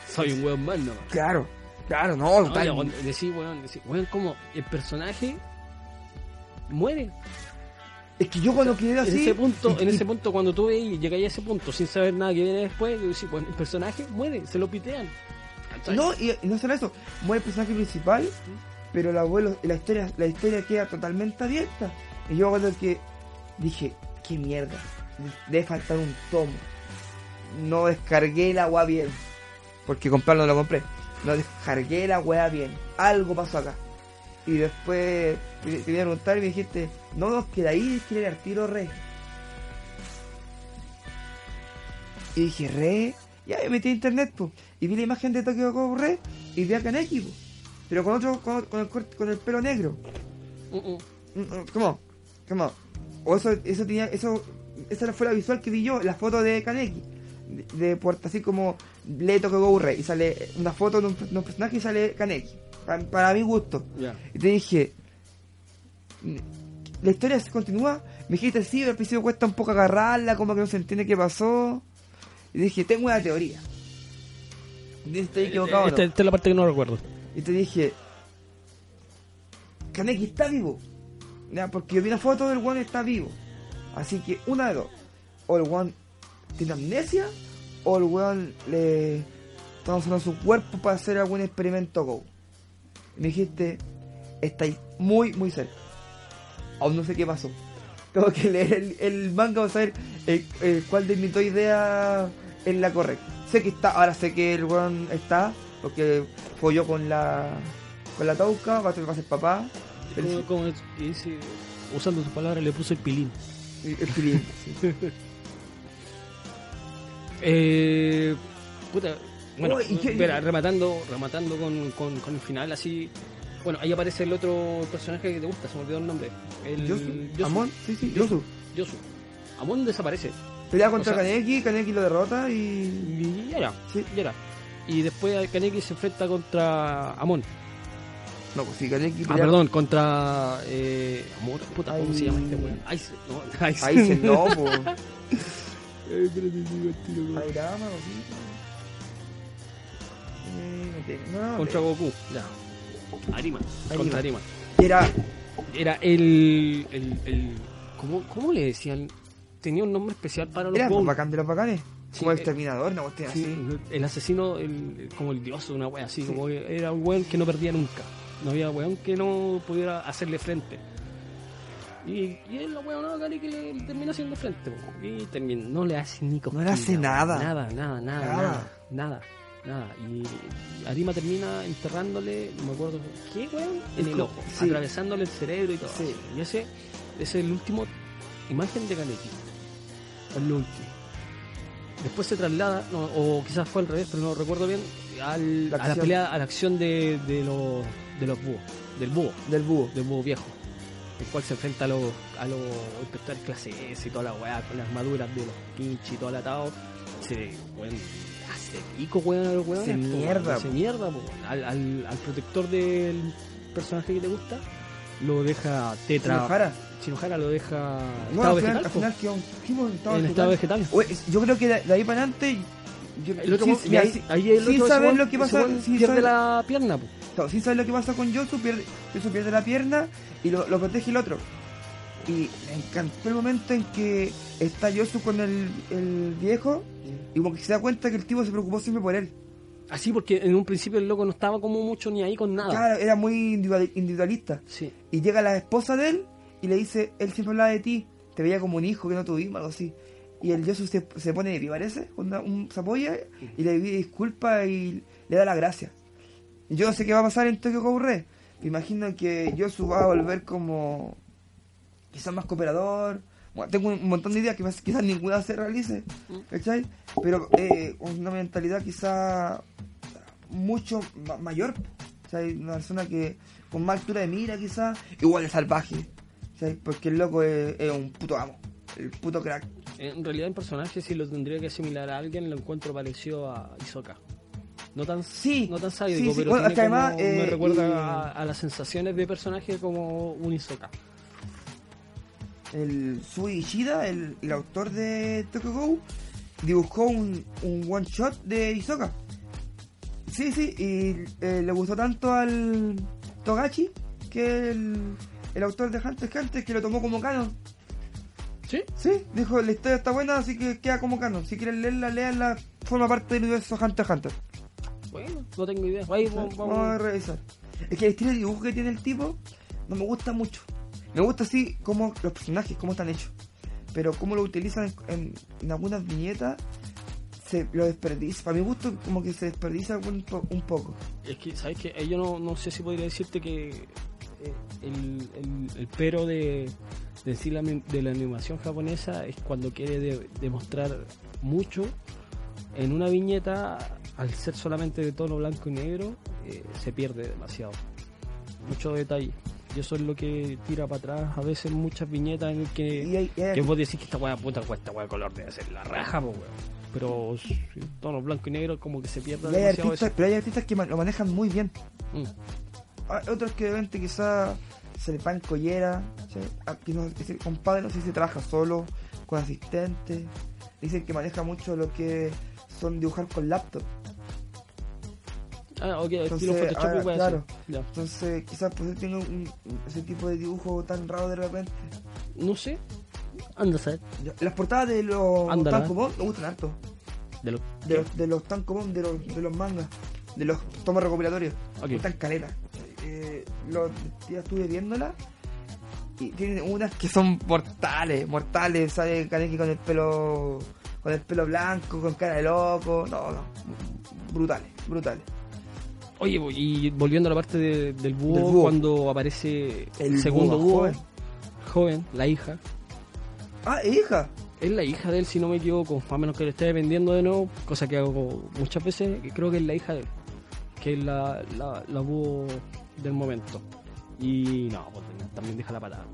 Soy un weón más, no. Claro, claro, no, No, cuando decís, weón, decís, weón, como el personaje muere. Es que yo cuando quedé En así. ese punto, y- en ese punto cuando tú veis y llegáis a ese punto sin saber nada que viene después, yo decís, bueno, el personaje muere, se lo pitean. ¿Cachai? No, y, y no solo eso, muere el personaje principal, pero el abuelo, la historia, la historia queda totalmente abierta. Y yo cuando que dije, qué mierda, debe faltar un tomo. No descargué la weá bien. Porque comprarlo no lo compré. No descargué la weá bien. Algo pasó acá. Y después te iba a preguntar y me dijiste, no nos queda ahí, quiere al tiro re. Y dije, re, ya me metí a internet, pues. Y vi la imagen de Tokyo Ghoul Re y vi a Kaneki, po. Pero con otro, con, con el, con el pelo negro. Mm, mm. Mm, mm, ¿Cómo? ¿Cómo? O eso, eso tenía, eso, esa fue la visual que vi yo, la foto de Kaneki. De, de puerta así como lee Tokyo Ghoul Re y sale una foto de un, de un personaje y sale Kaneki. Para, para mi gusto. Y te dije, la historia se continúa. Me dijiste, sí, al principio cuesta un poco agarrarla, como que no se entiende qué pasó. Y dije, tengo una teoría. Estoy equivocado. o no? Esta, esta es la parte que no recuerdo. Y te dije, Kaneki está vivo. Ya, porque yo vi una foto del one está vivo. Así que una de dos. O el one tiene amnesia, o el weón le están usando su cuerpo para hacer algún experimento Go. Y me dijiste, estáis muy, muy cerca. Aún no sé qué pasó. <laughs> Tengo que leer el, el manga para saber eh, eh, cuál de mis dos ideas es la correcta. Sé que está, ahora sé que el weón está, porque yo con la con la tauca, va a ser, va a ser papá. Como, dice, usando sus palabras, le puso el pilín. el, el pilín, sí. Eh, puta, bueno, Oh, ¿y qué- espera, rematando, rematando con, con, con el final, así. Bueno, ahí aparece el otro personaje que te gusta, se me olvidó el nombre. El Yosu, Yosu. Amon, sí, sí, Yosu. Yosu. Yosu. Amon desaparece. Pelea contra O sea- Kaneki, Kaneki lo derrota y. Y ya era, Sí. ya era. Y después Kaneki se enfrenta contra Amon. No, pues sí, Kaneki Ah, perdón, contra. Eh, Amor, puta, ¿cómo Ay. se llama este weón? Aizen, no, <laughs> Aizen. Se no, <laughs> po. Eh, espérate, digo el tiro, weón. Airama, o sí. No Contra te- Goku, ya. Arima, Arima. contra Arima. Era. Era el. el, el ¿cómo, ¿Cómo le decían? Tenía un nombre especial para los Era bacán de los bacanes. Sí, como eh, exterminador, una cuestión Sí, así. el asesino, el, como el dios, una wea así, Sí. como que era un weón que no perdía nunca. No había weón que no pudiera hacerle frente. Y, y él, la weón, no, que le, le termina haciendo frente. Y termina, no le hace ni No le hace nada. Nada, nada, nada, Nada. nada, nada. Y Arima termina enterrándole, no me acuerdo qué weón, en el ojo, atravesándole el cerebro y todo. Y ese, ese es el último imagen de Kaneki. Es lo último. Después se traslada, no, o quizás fue al revés, pero no recuerdo bien, al- La a la pelea, a la acción de, de, los, de los búhos, del búho, Del búho. del búho viejo, el cual se enfrenta a los, a los inspectores clase S y toda la weá, con las armaduras de los pinches y todo el atado. Se, hace pico, weón, a los weones, Se mierda, po. mierda, po. Al, al, al protector del personaje que te gusta, lo deja tetra. Shinohara. Lo deja No, estado al final, vegetal, al po. final quedó quedó en estado en estado vegetal. Oye, yo creo que de, de ahí para adelante. Yo, El otro, sin- y mira, ahí, sin- ahí el sin otro, saber lo que pasa, sin pierde saber- la pierna, po. no, sin saber lo que pasa con Yosu, pierde, Yosu pierde la pierna y lo, lo protege el otro. Y me encantó el momento en que está Yosu con el, el viejo y como que se da cuenta que el tipo se preocupó siempre por él. Así porque en un principio el loco no estaba como mucho ni ahí con nada. Claro, era muy individual- individualista. Sí. Y llega la esposa de él y le dice, él siempre hablaba de ti, te veía como un hijo que no tuvimos, algo así. Y el Yosu se, se pone de pie, parece, se apoya y le pide disculpas y le da la gracia. Y Yo no sé qué va a pasar en Tokyo Ghoul. Me imagino que Yosu va a volver como quizás más cooperador. Bueno, tengo un montón de ideas que quizás ninguna se realice, ¿cachai? Pero eh, una mentalidad quizá mucho ma- mayor. Una persona que con más altura de mira quizás, igual de salvaje. Porque el loco es, es un puto amo, el puto crack. En realidad en personaje si lo tendría que asimilar a alguien lo encuentro parecido a Isoka. No tan, Sí, no tan sádico, sí, sí. pero Bueno, tiene además, me eh, recuerda a, a las sensaciones de personaje como un Isoka. El Sui Ishida, el, el autor de Tokyo Go, dibujó un, un one shot de Hisoka. Sí, sí, y eh, le gustó tanto al Togachi que el, el autor de Hunter x Hunter que lo tomó como canon. ¿Sí? Sí, dijo, la historia está buena, así que queda como canon. Si quieren leerla, leanla, forma parte del universo Hunter x Hunter. Bueno, no tengo idea. Ahí vamos, Vamos a revisar. Es que el estilo de dibujo que tiene el tipo no me gusta mucho. Me gusta así como los personajes, cómo están hechos. Pero cómo lo utilizan en, algunas viñetas, se lo desperdicia. Para mi gusto, como que se desperdicia un, po- un poco. Es que, ¿sabes qué? Eh, Yo no, no sé si podría decirte que el, el- el pero de, de, la, de la animación japonesa es cuando quiere de- demostrar mucho en una viñeta, al ser solamente de tono blanco y negro, eh, se pierde demasiado. Mucho detalle. Y eso es lo que tira para atrás a veces muchas viñetas en que, Y hay- y hay- que vos decís que esta weá puta, esta weá de color debe ser la raja, weón. Pero tono blanco y negro como que se pierde demasiado artistas, pero hay artistas que lo manejan muy bien. eso. Mm. Hay otros que de repente quizá se le pagan collera. ¿sí? Aquí no, ese compadre no sé si trabaja solo, con asistente. Dicen que maneja mucho lo que son dibujar con laptop. Ah, ok, estilo Entonces, Photoshop ah, claro. Entonces quizás por eso tiene un- ese tipo de dibujo tan raro de repente. No sé. Anda a saber. Ya, Las portadas de los. Tankobon me gustan harto. De lo... De los, de los Tankobon, de los, de los mangas, de los tomos recopilatorios. Ok. Me gustan caleta. Eh, los, ya estuve viéndola y tienen unas que son mortales, mortales. Sale Kaneki con el pelo con el pelo blanco, con cara de loco. No, no. Brutales, brutales. Oye, bo- y volviendo a la parte de- del, búho, Del búho. cuando aparece el, segundo búho búho, joven. joven. la hija. Ah, hija. Es la hija de él, si no me equivoco, a menos que lo esté vendiendo de nuevo, cosa que hago muchas veces, que creo que es la hija de él, que es la, la, la búho del momento. Y no, pues, también deja la patada.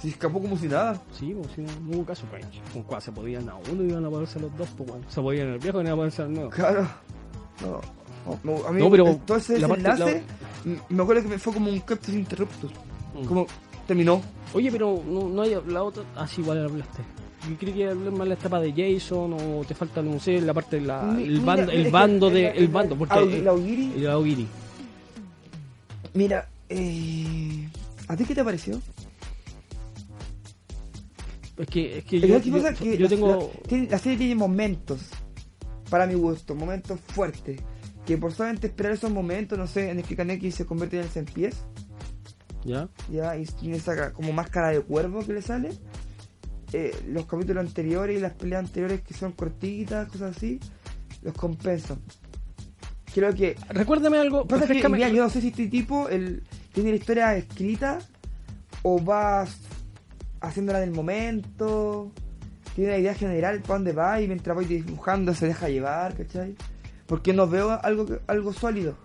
Se escapó como si nada. Sí, pues sí, no hubo caso, pues. Con cuál se podían a uno y iban a ponerse los dos, pues bueno. Se podían el viejo y iban a ponerse al nuevo. Claro. No. no, no, a mí No, pero todo ese desenlace, me acuerdo que me fue como un capture interruptus. Mm. Como terminó. Oye, pero no, no hay la otra. Ah, sí, igual hablaste. Yo creí que hablar más la etapa de Jason o te falta, no sé, la parte de la, Mi- el mira, bando, el bando de, el bando, porque la Aogiri. Mira, eh, ¿a ti qué te pareció? Es que, es que yo, que pasa yo- que yo la, tengo. la- serie tiene momentos, para mi gusto, momentos fuertes. Que por solamente esperar esos momentos, no sé, en el que Kaneki se convierte en el 100 pies, ¿Ya? ya, y tiene esa como máscara de cuervo que le sale. eh, los capítulos anteriores y las peleas anteriores que son cortitas, cosas así, los compensan. Creo que Recuérdame algo. Pasa que, mira, yo no sé si este tipo el, tiene la historia escrita o va haciéndola en el momento, tiene la idea general para dónde va y mientras voy dibujando se deja llevar, ¿cachai? Porque no veo algo algo sólido.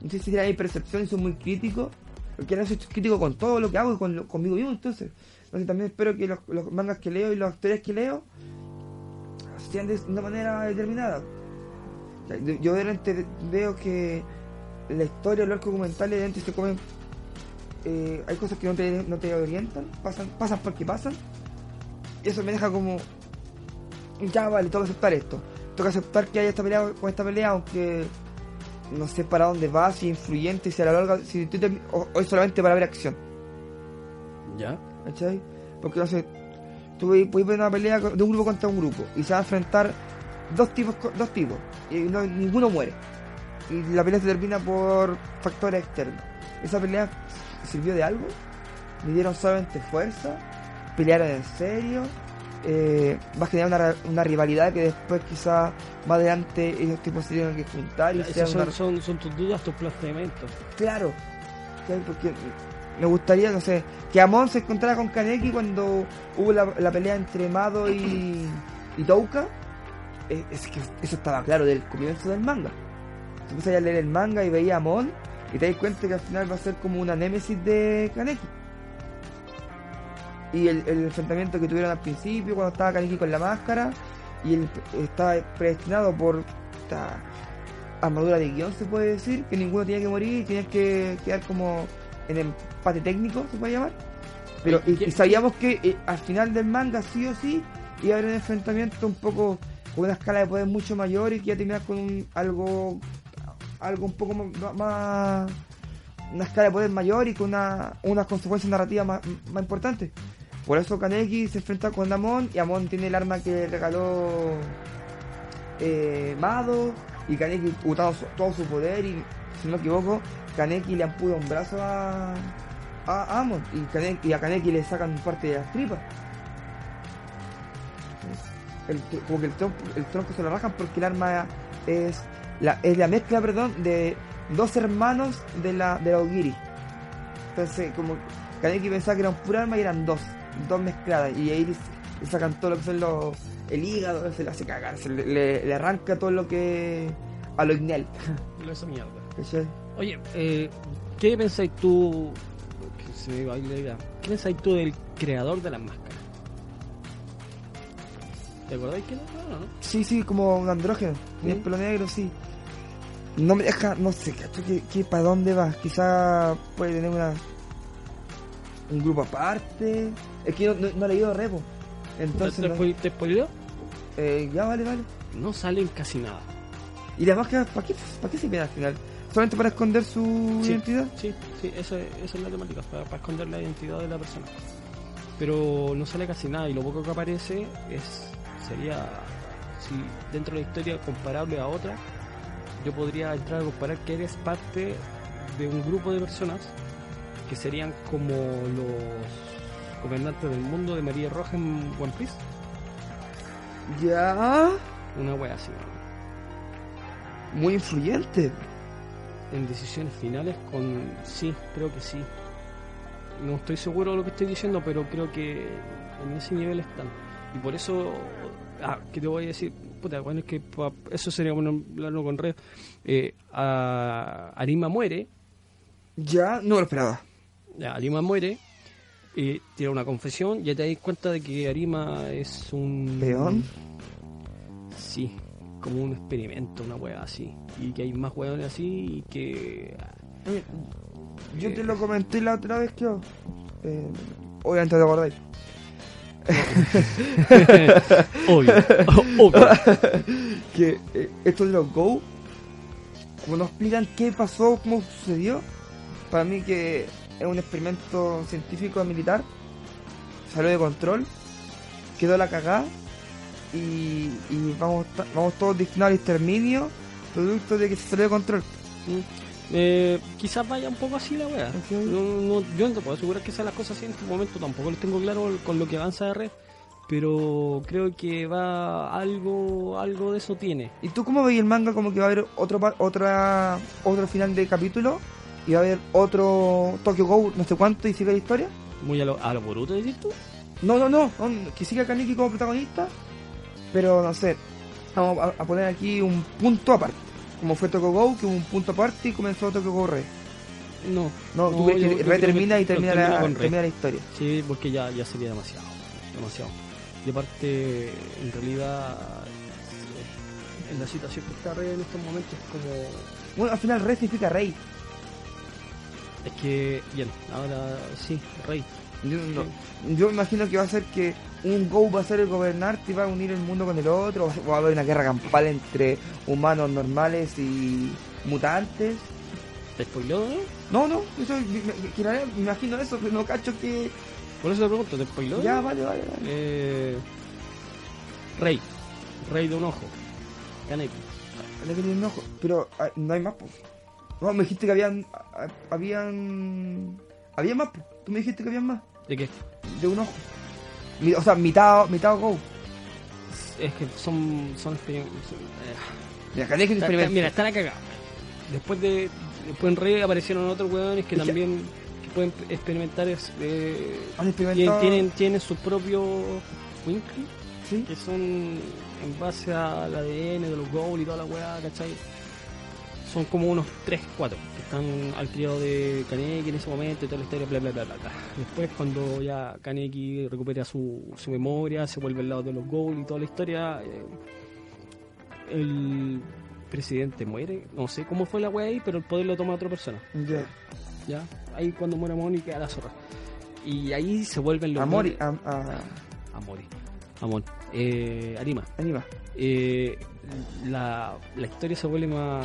No sé si mi percepción y soy muy crítico, porque ahora soy crítico con todo lo que hago y con, conmigo mismo, entonces. Entonces también espero que los, los mangas que leo y las historias que leo sean de una manera determinada. Yo- repente veo que la historia, los arcos documentales de repente se comen. eh, hay cosas que no te, no te orientan, pasan, pasan porque pasan. Y eso me deja como. Ya vale, tengo que aceptar esto. Tengo que aceptar que haya esta pelea con esta pelea, aunque no sé para dónde va, si es influyente, si a la larga, si tú te- o, o es solamente para ver acción. ¿Ya? ¿Cachai? Porque no sé, tú puedes ver una pelea de un grupo contra un grupo y se va a enfrentar dos tipos dos tipos y no- ninguno muere. Y la pelea se termina por factores externos. ¿Esa pelea sirvió de algo? ¿Me dieron solamente fuerza? ¿Pelearon en serio? Eh, va a generar una, una rivalidad que después quizá más adelante esos tipos se tienen que juntar y sea Esas una son, son, son tus dudas, tus planteamientos. Claro, porque me gustaría, no sé, que Amon se encontrara con Kaneki cuando hubo la, la pelea entre Mado y, y Touka. Eh, Es que eso estaba claro del comienzo del manga. Tú empiezas a leer el manga y veía a Amon y te das cuenta que al final va a ser como una némesis de Kaneki. Y el, el enfrentamiento que tuvieron al principio, cuando estaba Kaneki con la máscara, y él estaba predestinado por esta armadura de guion, se puede decir, que ninguno tenía que morir y tenía que quedar como en empate técnico, se puede llamar. Pero y, y sabíamos que eh, al final del manga, sí o sí, iba a haber un enfrentamiento un poco una escala de poder mucho mayor y que iba a terminar con un- algo algo un poco más, una escala de poder mayor y con una, unas consecuencias narrativas más, más importantes. Por eso Kaneki se enfrenta con Amon y Amon tiene el arma que regaló eh, Mado y Kaneki usando todo su poder y si no me equivoco Kaneki le amputa un brazo a, a Amon y a Kaneki le sacan parte de las tripas. El, como que el tronco, el tronco se lo rajan porque el arma es la, es la mezcla perdón de dos hermanos de la de la Ogiri. Entonces como Kaneki pensaba que eran pura arma y eran dos, dos mezcladas y ahí le, sacan todo lo que son los el hígado, se le hace cagar, se le, le- le arranca todo lo que a lo Ignel. <laughs> Esa mierda. ¿cachai? Oye, eh, ¿qué pensáis tú? que se me a. ¿Qué pensáis tú del creador de las máscaras? ¿Te acordáis quién era? No, no. Sí, sí, como un andrógeno. El ¿Sí? pelo negro, sí. No me deja, no sé, cacho, que, que para dónde va. Quizá puede tener una un grupo aparte. Es que yo no, no he leído Repo. Entonces, ¿Te, no- te, te spoileo? eh, ya vale, vale. No salen casi nada. ¿Y las máscaras para qué, para qué sirven al final? ¿Solamente para esconder su Sí. identidad? Sí, sí, eso, es- esa es la temática, para, para esconder la identidad de la persona. Pero no sale casi nada y lo poco que aparece es sería, si dentro de la historia comparable a otra, yo podría entrar a comparar que eres parte de un grupo de personas que serían como los gobernantes del mundo de María Roja en One Piece. Ya. Una wea así. Muy influyente. en decisiones finales con sí, creo que sí. No estoy seguro de lo que estoy diciendo, pero creo que en ese nivel están. Y por eso, ah, ¿qué te voy a decir? Puta, bueno, es que eso sería bueno hablarlo con Red. Eh, a- Arima muere, Ya, no lo esperaba. ya, Arima muere, y tira una confesión, ya te das cuenta de que Arima es un... ¿Peón? Sí, como un experimento, una wea así. Y que hay más weones así y que... Eh, Yo te lo comenté la otra vez que. Eh, obviamente te acordáis. <laughs> Obvio, <laughs> obvio. que eh, esto de los Go, como nos explican qué pasó, cómo sucedió, para mí que es un experimento científico militar, salió de control, quedó la cagada y, y vamos, ta- vamos todos destinados al exterminio, producto de que se salió de control. Eh, quizás vaya un poco así la wea. No, no- yo no te puedo asegurar que sean las cosas así en este momento, tampoco les tengo claro con lo que avanza de red, pero creo que va algo algo de eso tiene. ¿Y tú cómo veis el manga como que va a haber otro otra otro final de capítulo y va a haber otro Tokyo Go no sé cuánto y sigue la historia? Muy a lo, a lo Boruto, decís tú. No, no, no, no, que siga Kaneki como protagonista, pero no sé, vamos a, a poner aquí un punto aparte. Como fue Tokyo Go, que hubo un punto aparte y comenzó Tokyo Go Re. No, No, tú No, crees yo- que yo Re termina y termina, la, Re. termina la historia. sí, porque ya, ya sería demasiado, demasiado. Y aparte, en realidad, eh, en la situación que está Rey en estos momentos es como Bueno, al final Re significa rey. Es que, bien, ahora sí, rey. Yo, no- yo imagino que va a ser que un Go va a ser el gobernante y va a unir el mundo con el otro, o va a haber una guerra campal entre humanos normales y mutantes. ¿Te spoiló, no? No, no, eso, me, me- me- me imagino eso, pero no cacho que... Por eso te pregunto, ¿te spoiló? Ya, vale, vale, vale. Eh, rey. Rey de un ojo. Kaneki. Venía un ojo, pero ah, no hay más, pues. No, me dijiste que habían... ah, habían... Había más. Tú me dijiste que habían más. ¿De qué? De un ojo. Mi- o sea, mitad, mitad Go. Es que son. son son- eh, Mira, un está- está- mira, están acá. Después de. Después en Rey aparecieron otros hueones que que- también que pueden experimentar. es- eh, Han tienen, experimentado... tienen, tienen su propio Winkle, ¿Sí? que son en base al ADN de los Gold y toda la weá, ¿cachai? Son como unos 3, 4 que están al criado de Kaneki en ese momento y toda la historia, bla bla bla bla. Después, cuando ya Kaneki recupera su, su memoria, se vuelve al lado de los Gold y toda la historia, eh, el presidente muere. No sé cómo fue la weá ahí, pero el poder lo toma otra persona. Ya. ¿ya? Ahí cuando muere Amon y queda la zorra. Y ahí se vuelven los Amor y... grandes- A, a, Amori. Amon. Eh, Arima. anima. Eh, la, la historia se vuelve más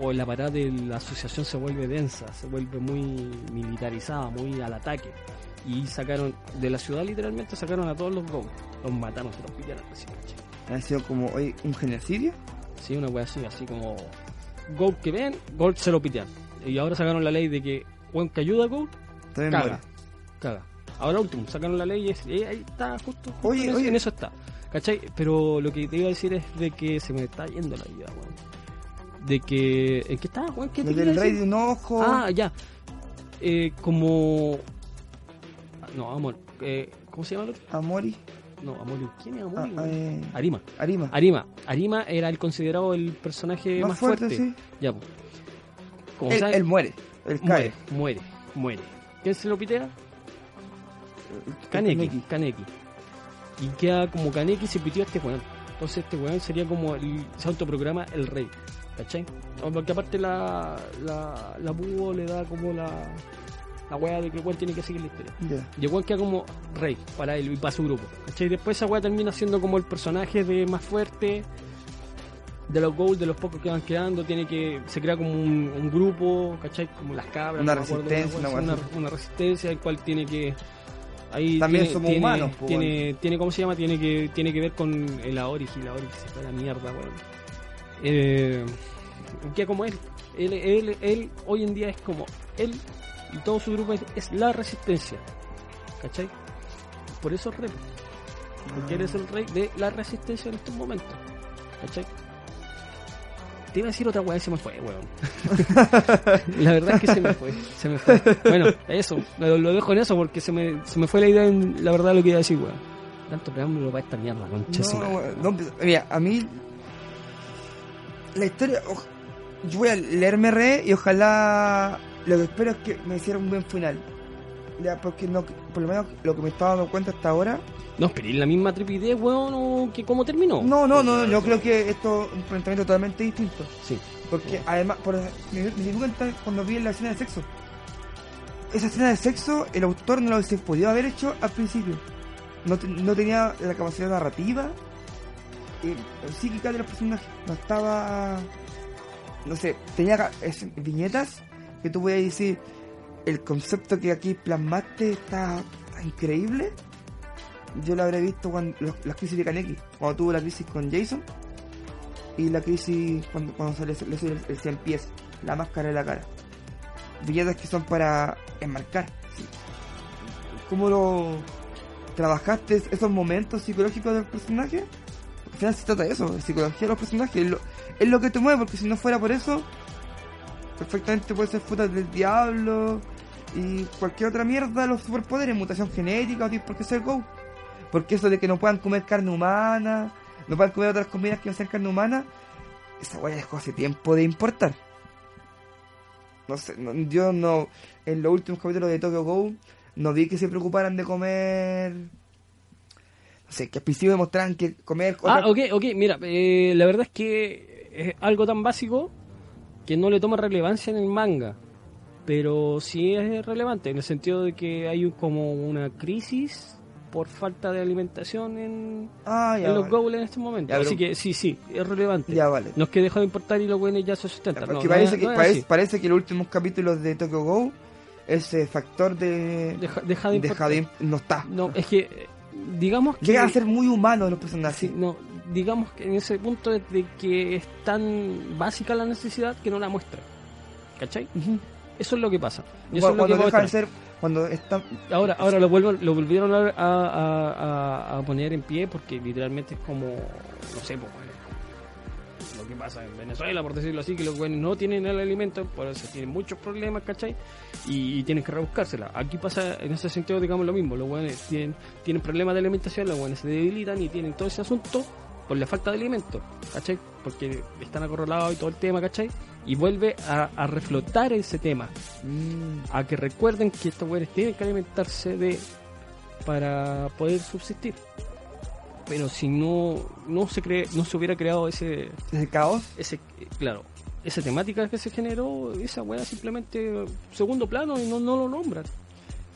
o la parada de la asociación se vuelve densa, se vuelve muy militarizada, muy al ataque. Y sacaron, de la ciudad literalmente sacaron a todos los Go. Los mataron, se los pillaron así, ¿cachai? ¿Ha sido como hoy un genocidio? Sí, una wea así, así como Gold que ven, Gold se lo pitean. Y ahora sacaron la ley de que weón que ayuda a Gold, También caga. muere. Caga. Ahora último, sacaron la ley y es- eh, ahí está, justo, Oye, en, eso, oye. en eso está. ¿Cachai? Pero lo que te iba a decir es de que se me está yendo la vida, weón. De que... ¿En qué estaba, weón? ¿Qué te del rey de un ojo. Ah, ya. Eh, como... No, amor. Eh, ¿Cómo se llama el otro? Amori. No, Amori. ¿Quién es Ah, Amori? weón? eh, Arima. Arima. Arima. Arima era el considerado el personaje más, Más fuerte, fuerte. sí. Ya, pues. Como Él, muere. Él cae. muere, muere, muere. ¿Quién se lo pitea? Kaneki, Kaneki. Kaneki. Y queda como Kaneki se pitió a este weón. Entonces este weón sería como el, se autoprograma el rey. ¿Cachai? Porque aparte la, la, la búho le da como la, la weá de que weón tiene que seguir la historia. Ya. Y queda como rey para él y para su grupo. ¿Cachai? Después esa weá termina siendo como el personaje de más fuerte de los gold, de los pocos que van quedando. Tiene que se crea como un, un grupo, ¿cachai? Como las cabras. Una no me acuerdo, resistencia, una, resistencia el cual tiene que ahí También tiene, somos tiene- humanos, po, tiene, tiene cómo se llama tiene que tiene que ver con el Aorigi la Aorigi se la mierda weón eh, que como él él, él él hoy en día es como él y todo su grupo es, es la resistencia ¿cachai? por eso es rey. Porque eres el rey de la resistencia en estos momentos ¿cachai? te iba a decir otra weá y se me fue weón. <laughs> La verdad es que se me fue se me fue. Bueno eso lo, lo dejo en eso porque se me, se me fue la idea en la verdad lo que iba a decir weón. Tanto preámbulo para esta mierda concha No, no, mira, a mí la historia, oj- yo voy a leerme re y ojalá lo que espero es que me hiciera un buen final. Ya, porque no, por lo menos lo que me estaba dando cuenta hasta ahora. no esperéis la misma tripidez weón o que cómo terminó No, no, no, yo creo que esto es un planteamiento totalmente distinto. sí Porque además, por, me, me di cuenta cuando vi la escena de sexo. Esa escena de sexo, el autor no lo hubiese podido haber hecho al principio. No, no tenía la capacidad narrativa, psíquica de los personajes. No estaba. No sé, tenía viñetas que tú podías decir. El concepto que aquí plasmaste está, increíble. Yo lo habré visto cuando las crisis de Kaneki, cuando tuvo la crisis con Jason y la crisis cuando, cuando se le, le sube el, el 100 pies, la máscara de la cara. Viñetas que son para enmarcar. sí. ¿Cómo lo trabajaste esos momentos psicológicos del personaje? Al final se trata de eso, de psicología de los personajes. Es lo, que te mueve, porque si no fuera por eso, perfectamente puede ser puta del diablo y cualquier otra mierda, los superpoderes, mutación genética, o tipo, ¿por qué ser Go? Porque eso de que no puedan comer carne humana, no puedan comer otras comidas que no sean carne humana, esa weá dejó hace tiempo de importar. No sé, no- yo no, en los últimos capítulos de Tokyo Go, no vi que se preocuparan de comer. Que al principio demostraran que comer. ah otra- ok ok mira eh, la verdad es que es algo tan básico que no le toma relevancia en el manga pero sí es relevante en el sentido de que hay un- como una crisis por falta de alimentación en, Ah, ya. en los goals en este momento. Ya, Así pero- que sí, sí, es relevante. Ya vale. No es que dejó de importar y los buenos ya se sustentan. No, parece, no, que, no es parece, así. parece que los últimos capítulos de Tokyo Go, ese factor de. Deja, deja de deja de- no está. No, es que, eh, digamos que... Llegan a ser muy humanos los personajes. sí, no, digamos que en ese punto de, de que es tan básica la necesidad que no la muestra. ¿Cachai? Ujú. Eso es lo que pasa. Y Cuando, eso es lo que cuando deja de ser. Cuando está. Ahora, ahora lo, vuelvo, lo volvieron a, a- a- a poner en pie porque literalmente es como, no sé, que pasa en Venezuela, por decirlo así, que los buenos no tienen el alimento, por eso tienen muchos problemas, ¿cachai? Y, y tienen que rebuscársela. Aquí pasa en ese sentido, digamos, lo mismo. Los buenos tienen, tienen problemas de alimentación, los buenos se debilitan y tienen todo ese asunto por la falta de alimento, ¿cachai? Porque están acorralados y todo el tema, ¿cachai? Y vuelve a, a reflotar ese tema Mm, a que recuerden que estos güeyes tienen que alimentarse de para poder subsistir. Pero si no no se cree, no se hubiera creado ese ese caos. ese claro, esa temática que se generó, esa weá simplemente segundo plano y no, no lo nombran.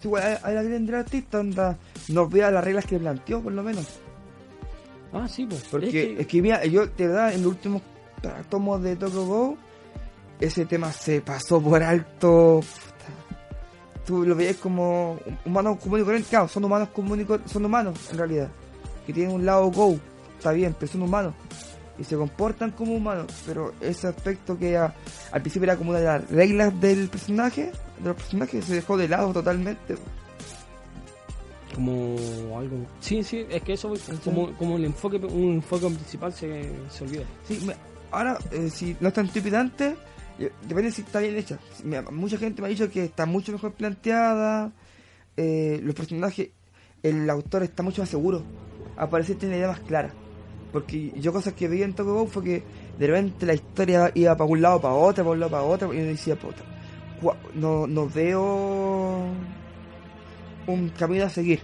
Sí, igual, a, a la tendrá artista anda, no vea las reglas que planteó, por lo menos. Ah, sí, pues. Porque es que- es que, mira, yo de verdad en los últimos tomos de Tokyo Go ese tema se pasó por alto. Tú lo veías como humanos comunes. Claro, son humanos comunes son humanos en realidad. Que tienen un lado go, está bien, pero son humanos. Y se comportan como humanos. Pero ese aspecto que a- al principio era como una de las reglas del personaje, de los personajes, se dejó de lado totalmente. Como algo. Sí, sí, es que eso, como, como el enfoque, un enfoque principal se, se olvida. Sí, me- ahora, eh, si no es tan trepidante, eh, depende si está bien hecha. Me- mucha gente me ha dicho que está mucho mejor planteada, eh, los personajes, el autor está mucho más seguro, aparece tiene una idea más clara. Porque yo cosas que veía en Tokyo fue que de repente la historia iba para un lado, para otro, para un lado, para otro, y yo decía, puta, no, no veo un camino a seguir.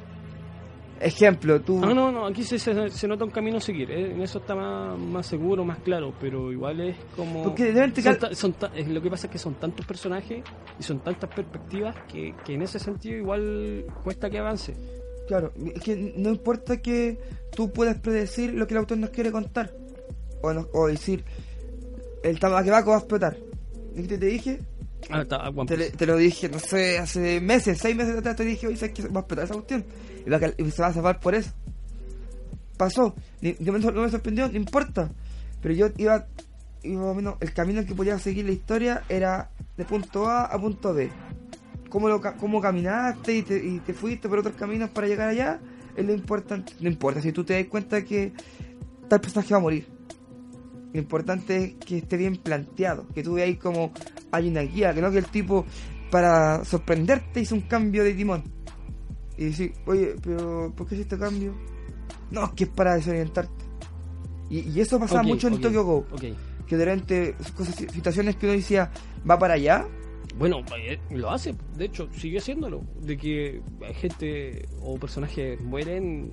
Ejemplo, tú... Ah, no, no, aquí se, se, se nota un camino a seguir. eh, En eso está más, más seguro, más claro, pero igual es como. Porque de repente son cal- ta- son ta- es- lo que pasa es que son tantos personajes y son tantas perspectivas que, que en ese sentido igual cuesta que avance. Claro, es que no importa que tú puedas predecir lo que el autor nos quiere contar. O, no- o decir, el tabaquebaco va a explotar. ¿Viste? Te dije, Ah, está, ah, te, lo dije, no sé, hace meses, seis meses atrás te dije, oye, ¿sabes qué? Va a explotar esa cuestión. Y, va y se va a salvar por eso. Pasó. Ni- No me, no me sorprendió, no importa. Pero yo iba, iba menos, el camino que podía seguir la historia era de punto A a punto B. Cómo, lo, cómo caminaste y te, y te fuiste por otros caminos para llegar allá, es lo importante. No importa, si tú te das cuenta que tal personaje va a morir. Lo importante es que esté bien planteado, que tú veas como hay una guía, que no que el tipo para sorprenderte hizo un cambio de timón. Y decir, oye, pero ¿por qué es este cambio? No, es que es para desorientarte. Y, y eso pasaba Ok, mucho en ok, Tokyo Go, que de repente cosas, situaciones que uno decía, va para allá, Bueno, eh, lo hace, de hecho, sigue haciéndolo. De que hay gente o personajes mueren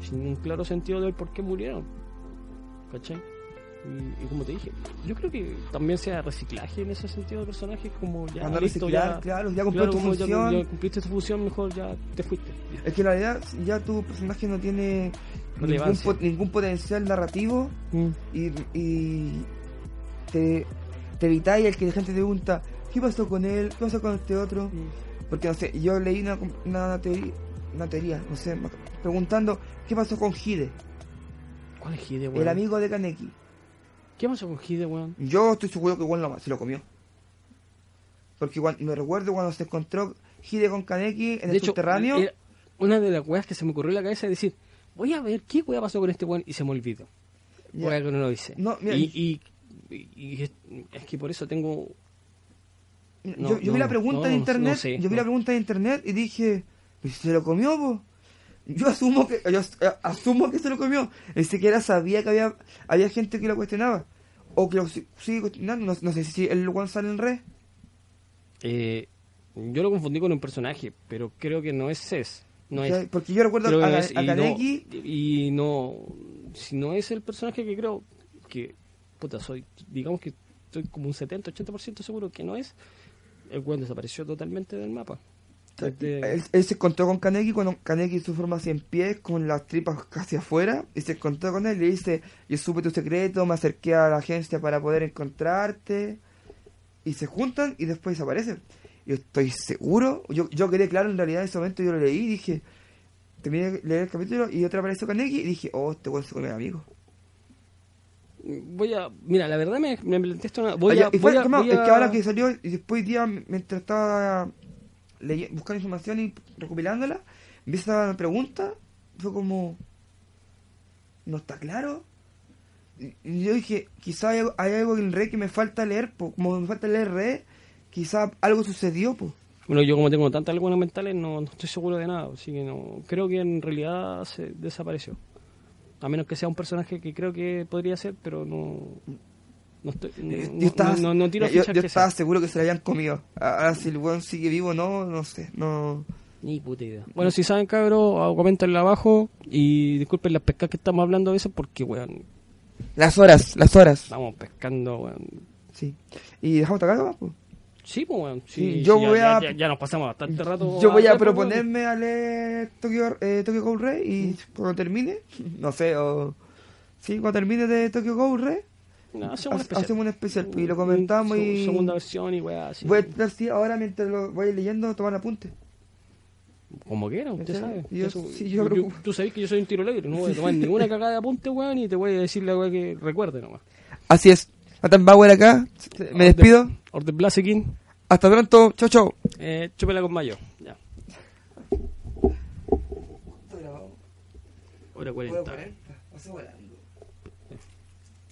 sin un claro sentido del por qué murieron. ¿Cachai? Y, y como te dije, yo creo que también sea reciclaje en ese sentido de personajes, como ya Andar listo, reciclar, ya, claro, ya cumplió claro, tu como ya- función. ya cumpliste tu función, mejor ya te fuiste. Es que en realidad ya tu personaje no tiene ningún, ningún potencial narrativo y, y te, te evitáis el que la gente te pregunta, ¿qué pasó con él? ¿Qué pasó con este otro? Porque no sé, yo leí una, una teoría, una teoría, no sé, preguntando, ¿qué pasó con Hide? ¿Cuál es Hide, weón? El amigo de Kaneki. ¿Qué pasó con Hide, weón? Yo estoy seguro que igual se lo comió. Porque igual, me recuerdo cuando se encontró Hide con Kaneki en de el hecho, subterráneo. era una de las weas que se me ocurrió en la cabeza es decir, voy a ver qué wea pasó con este weón y se me olvidó. Ya. Wea que no lo hice. No, mira, y, y, y- es, es que por eso tengo... no, yo, yo no, vi la pregunta no, no, internet, sé, yo vi la pregunta en internet y dije, "¿Y ¿se lo comió, po? Yo asumo que yo eh, asumo que se lo comió. Ni siquiera sabía que había había gente que lo cuestionaba o que lo si- sigue cuestionando. No, no sé si el One sale en red. Eh, yo lo confundí con un personaje, pero creo que no es Cés. No ¿cachai? es, Porque yo recuerdo a, a no, y no... Si no es el personaje que creo que... Puta, soy... Digamos que estoy como un 70-80% seguro que no es. El weón desapareció totalmente del mapa. Desde- Él, él se encontró con Kaneki cuando Kaneki su forma así en pie, con las tripas casi afuera, y se encontró con él y le dice, yo supe tu secreto, me acerqué a la agencia para poder encontrarte, y se juntan y después desaparecen. Yo estoy seguro, yo, yo quedé claro en realidad en ese momento, yo lo leí y dije, terminé de leer el capítulo y otra apareció Kaneki y dije, oh, este weón mi amigo. Voy a... Mira, la verdad me, me planteaste una... Voy Ah, a, voy a- voy Es que ahora que salió, y después día, mientras estaba leye- buscando información y recopilándola, vi esa pregunta, fue como, ¿no está claro? Y y yo dije, quizá hay, algo- hay algo en re que me falta leer, po, como me falta leer re, quizá algo sucedió, pues. Bueno, yo como tengo tantas lagunas mentales no, no estoy seguro de nada, así que no creo que en realidad se desapareció. A menos que sea un personaje que creo que podría ser, pero no no estoy no, yo no- estaba, no- no tiro yo, estaba sea. seguro que se lo habían comido. Ahora si el weón sigue vivo o no, no sé, no... Ni puta idea. Bueno, si saben, cabros, comentenlo abajo y disculpen las pescas que estamos hablando a veces porque, weón, Las horas, las horas. estamos pescando, weón. Sí. Y dejamos acá pues. Sí, pues, weón. Sí, yo voy ya, a- ya- ya nos pasamos bastante rato. Yo voy a proponerme a leer Tokyo, eh, Tokyo Ghoul y cuando termine, no sé, o... Sí, cuando termine de Tokyo Ghoul No, hacemos un Hace- especial. hacemos un especial pues, y lo comentamos Se- y... Segunda versión y weá, así. Voy a tratar, sí, ahora mientras lo voy leyendo, tomar apuntes. Como quiera, usted ¿En sabe. Yo- Eso- sí, yo creo- Tú sabés que yo soy un tiro libre, no voy a tomar ninguna cagada de apunte, weón, y te voy a decir la weá que recuerde nomás. Así es. Nathan Bauer acá. Me despido. Orden Blasekin, Hasta pronto. Chau, chau. eh, chúpela con mayo. Ya. Hora 40.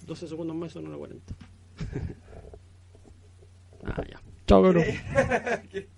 12 segundos más son hora 40. <laughs> ah, ya. Chao, cabrón. <laughs>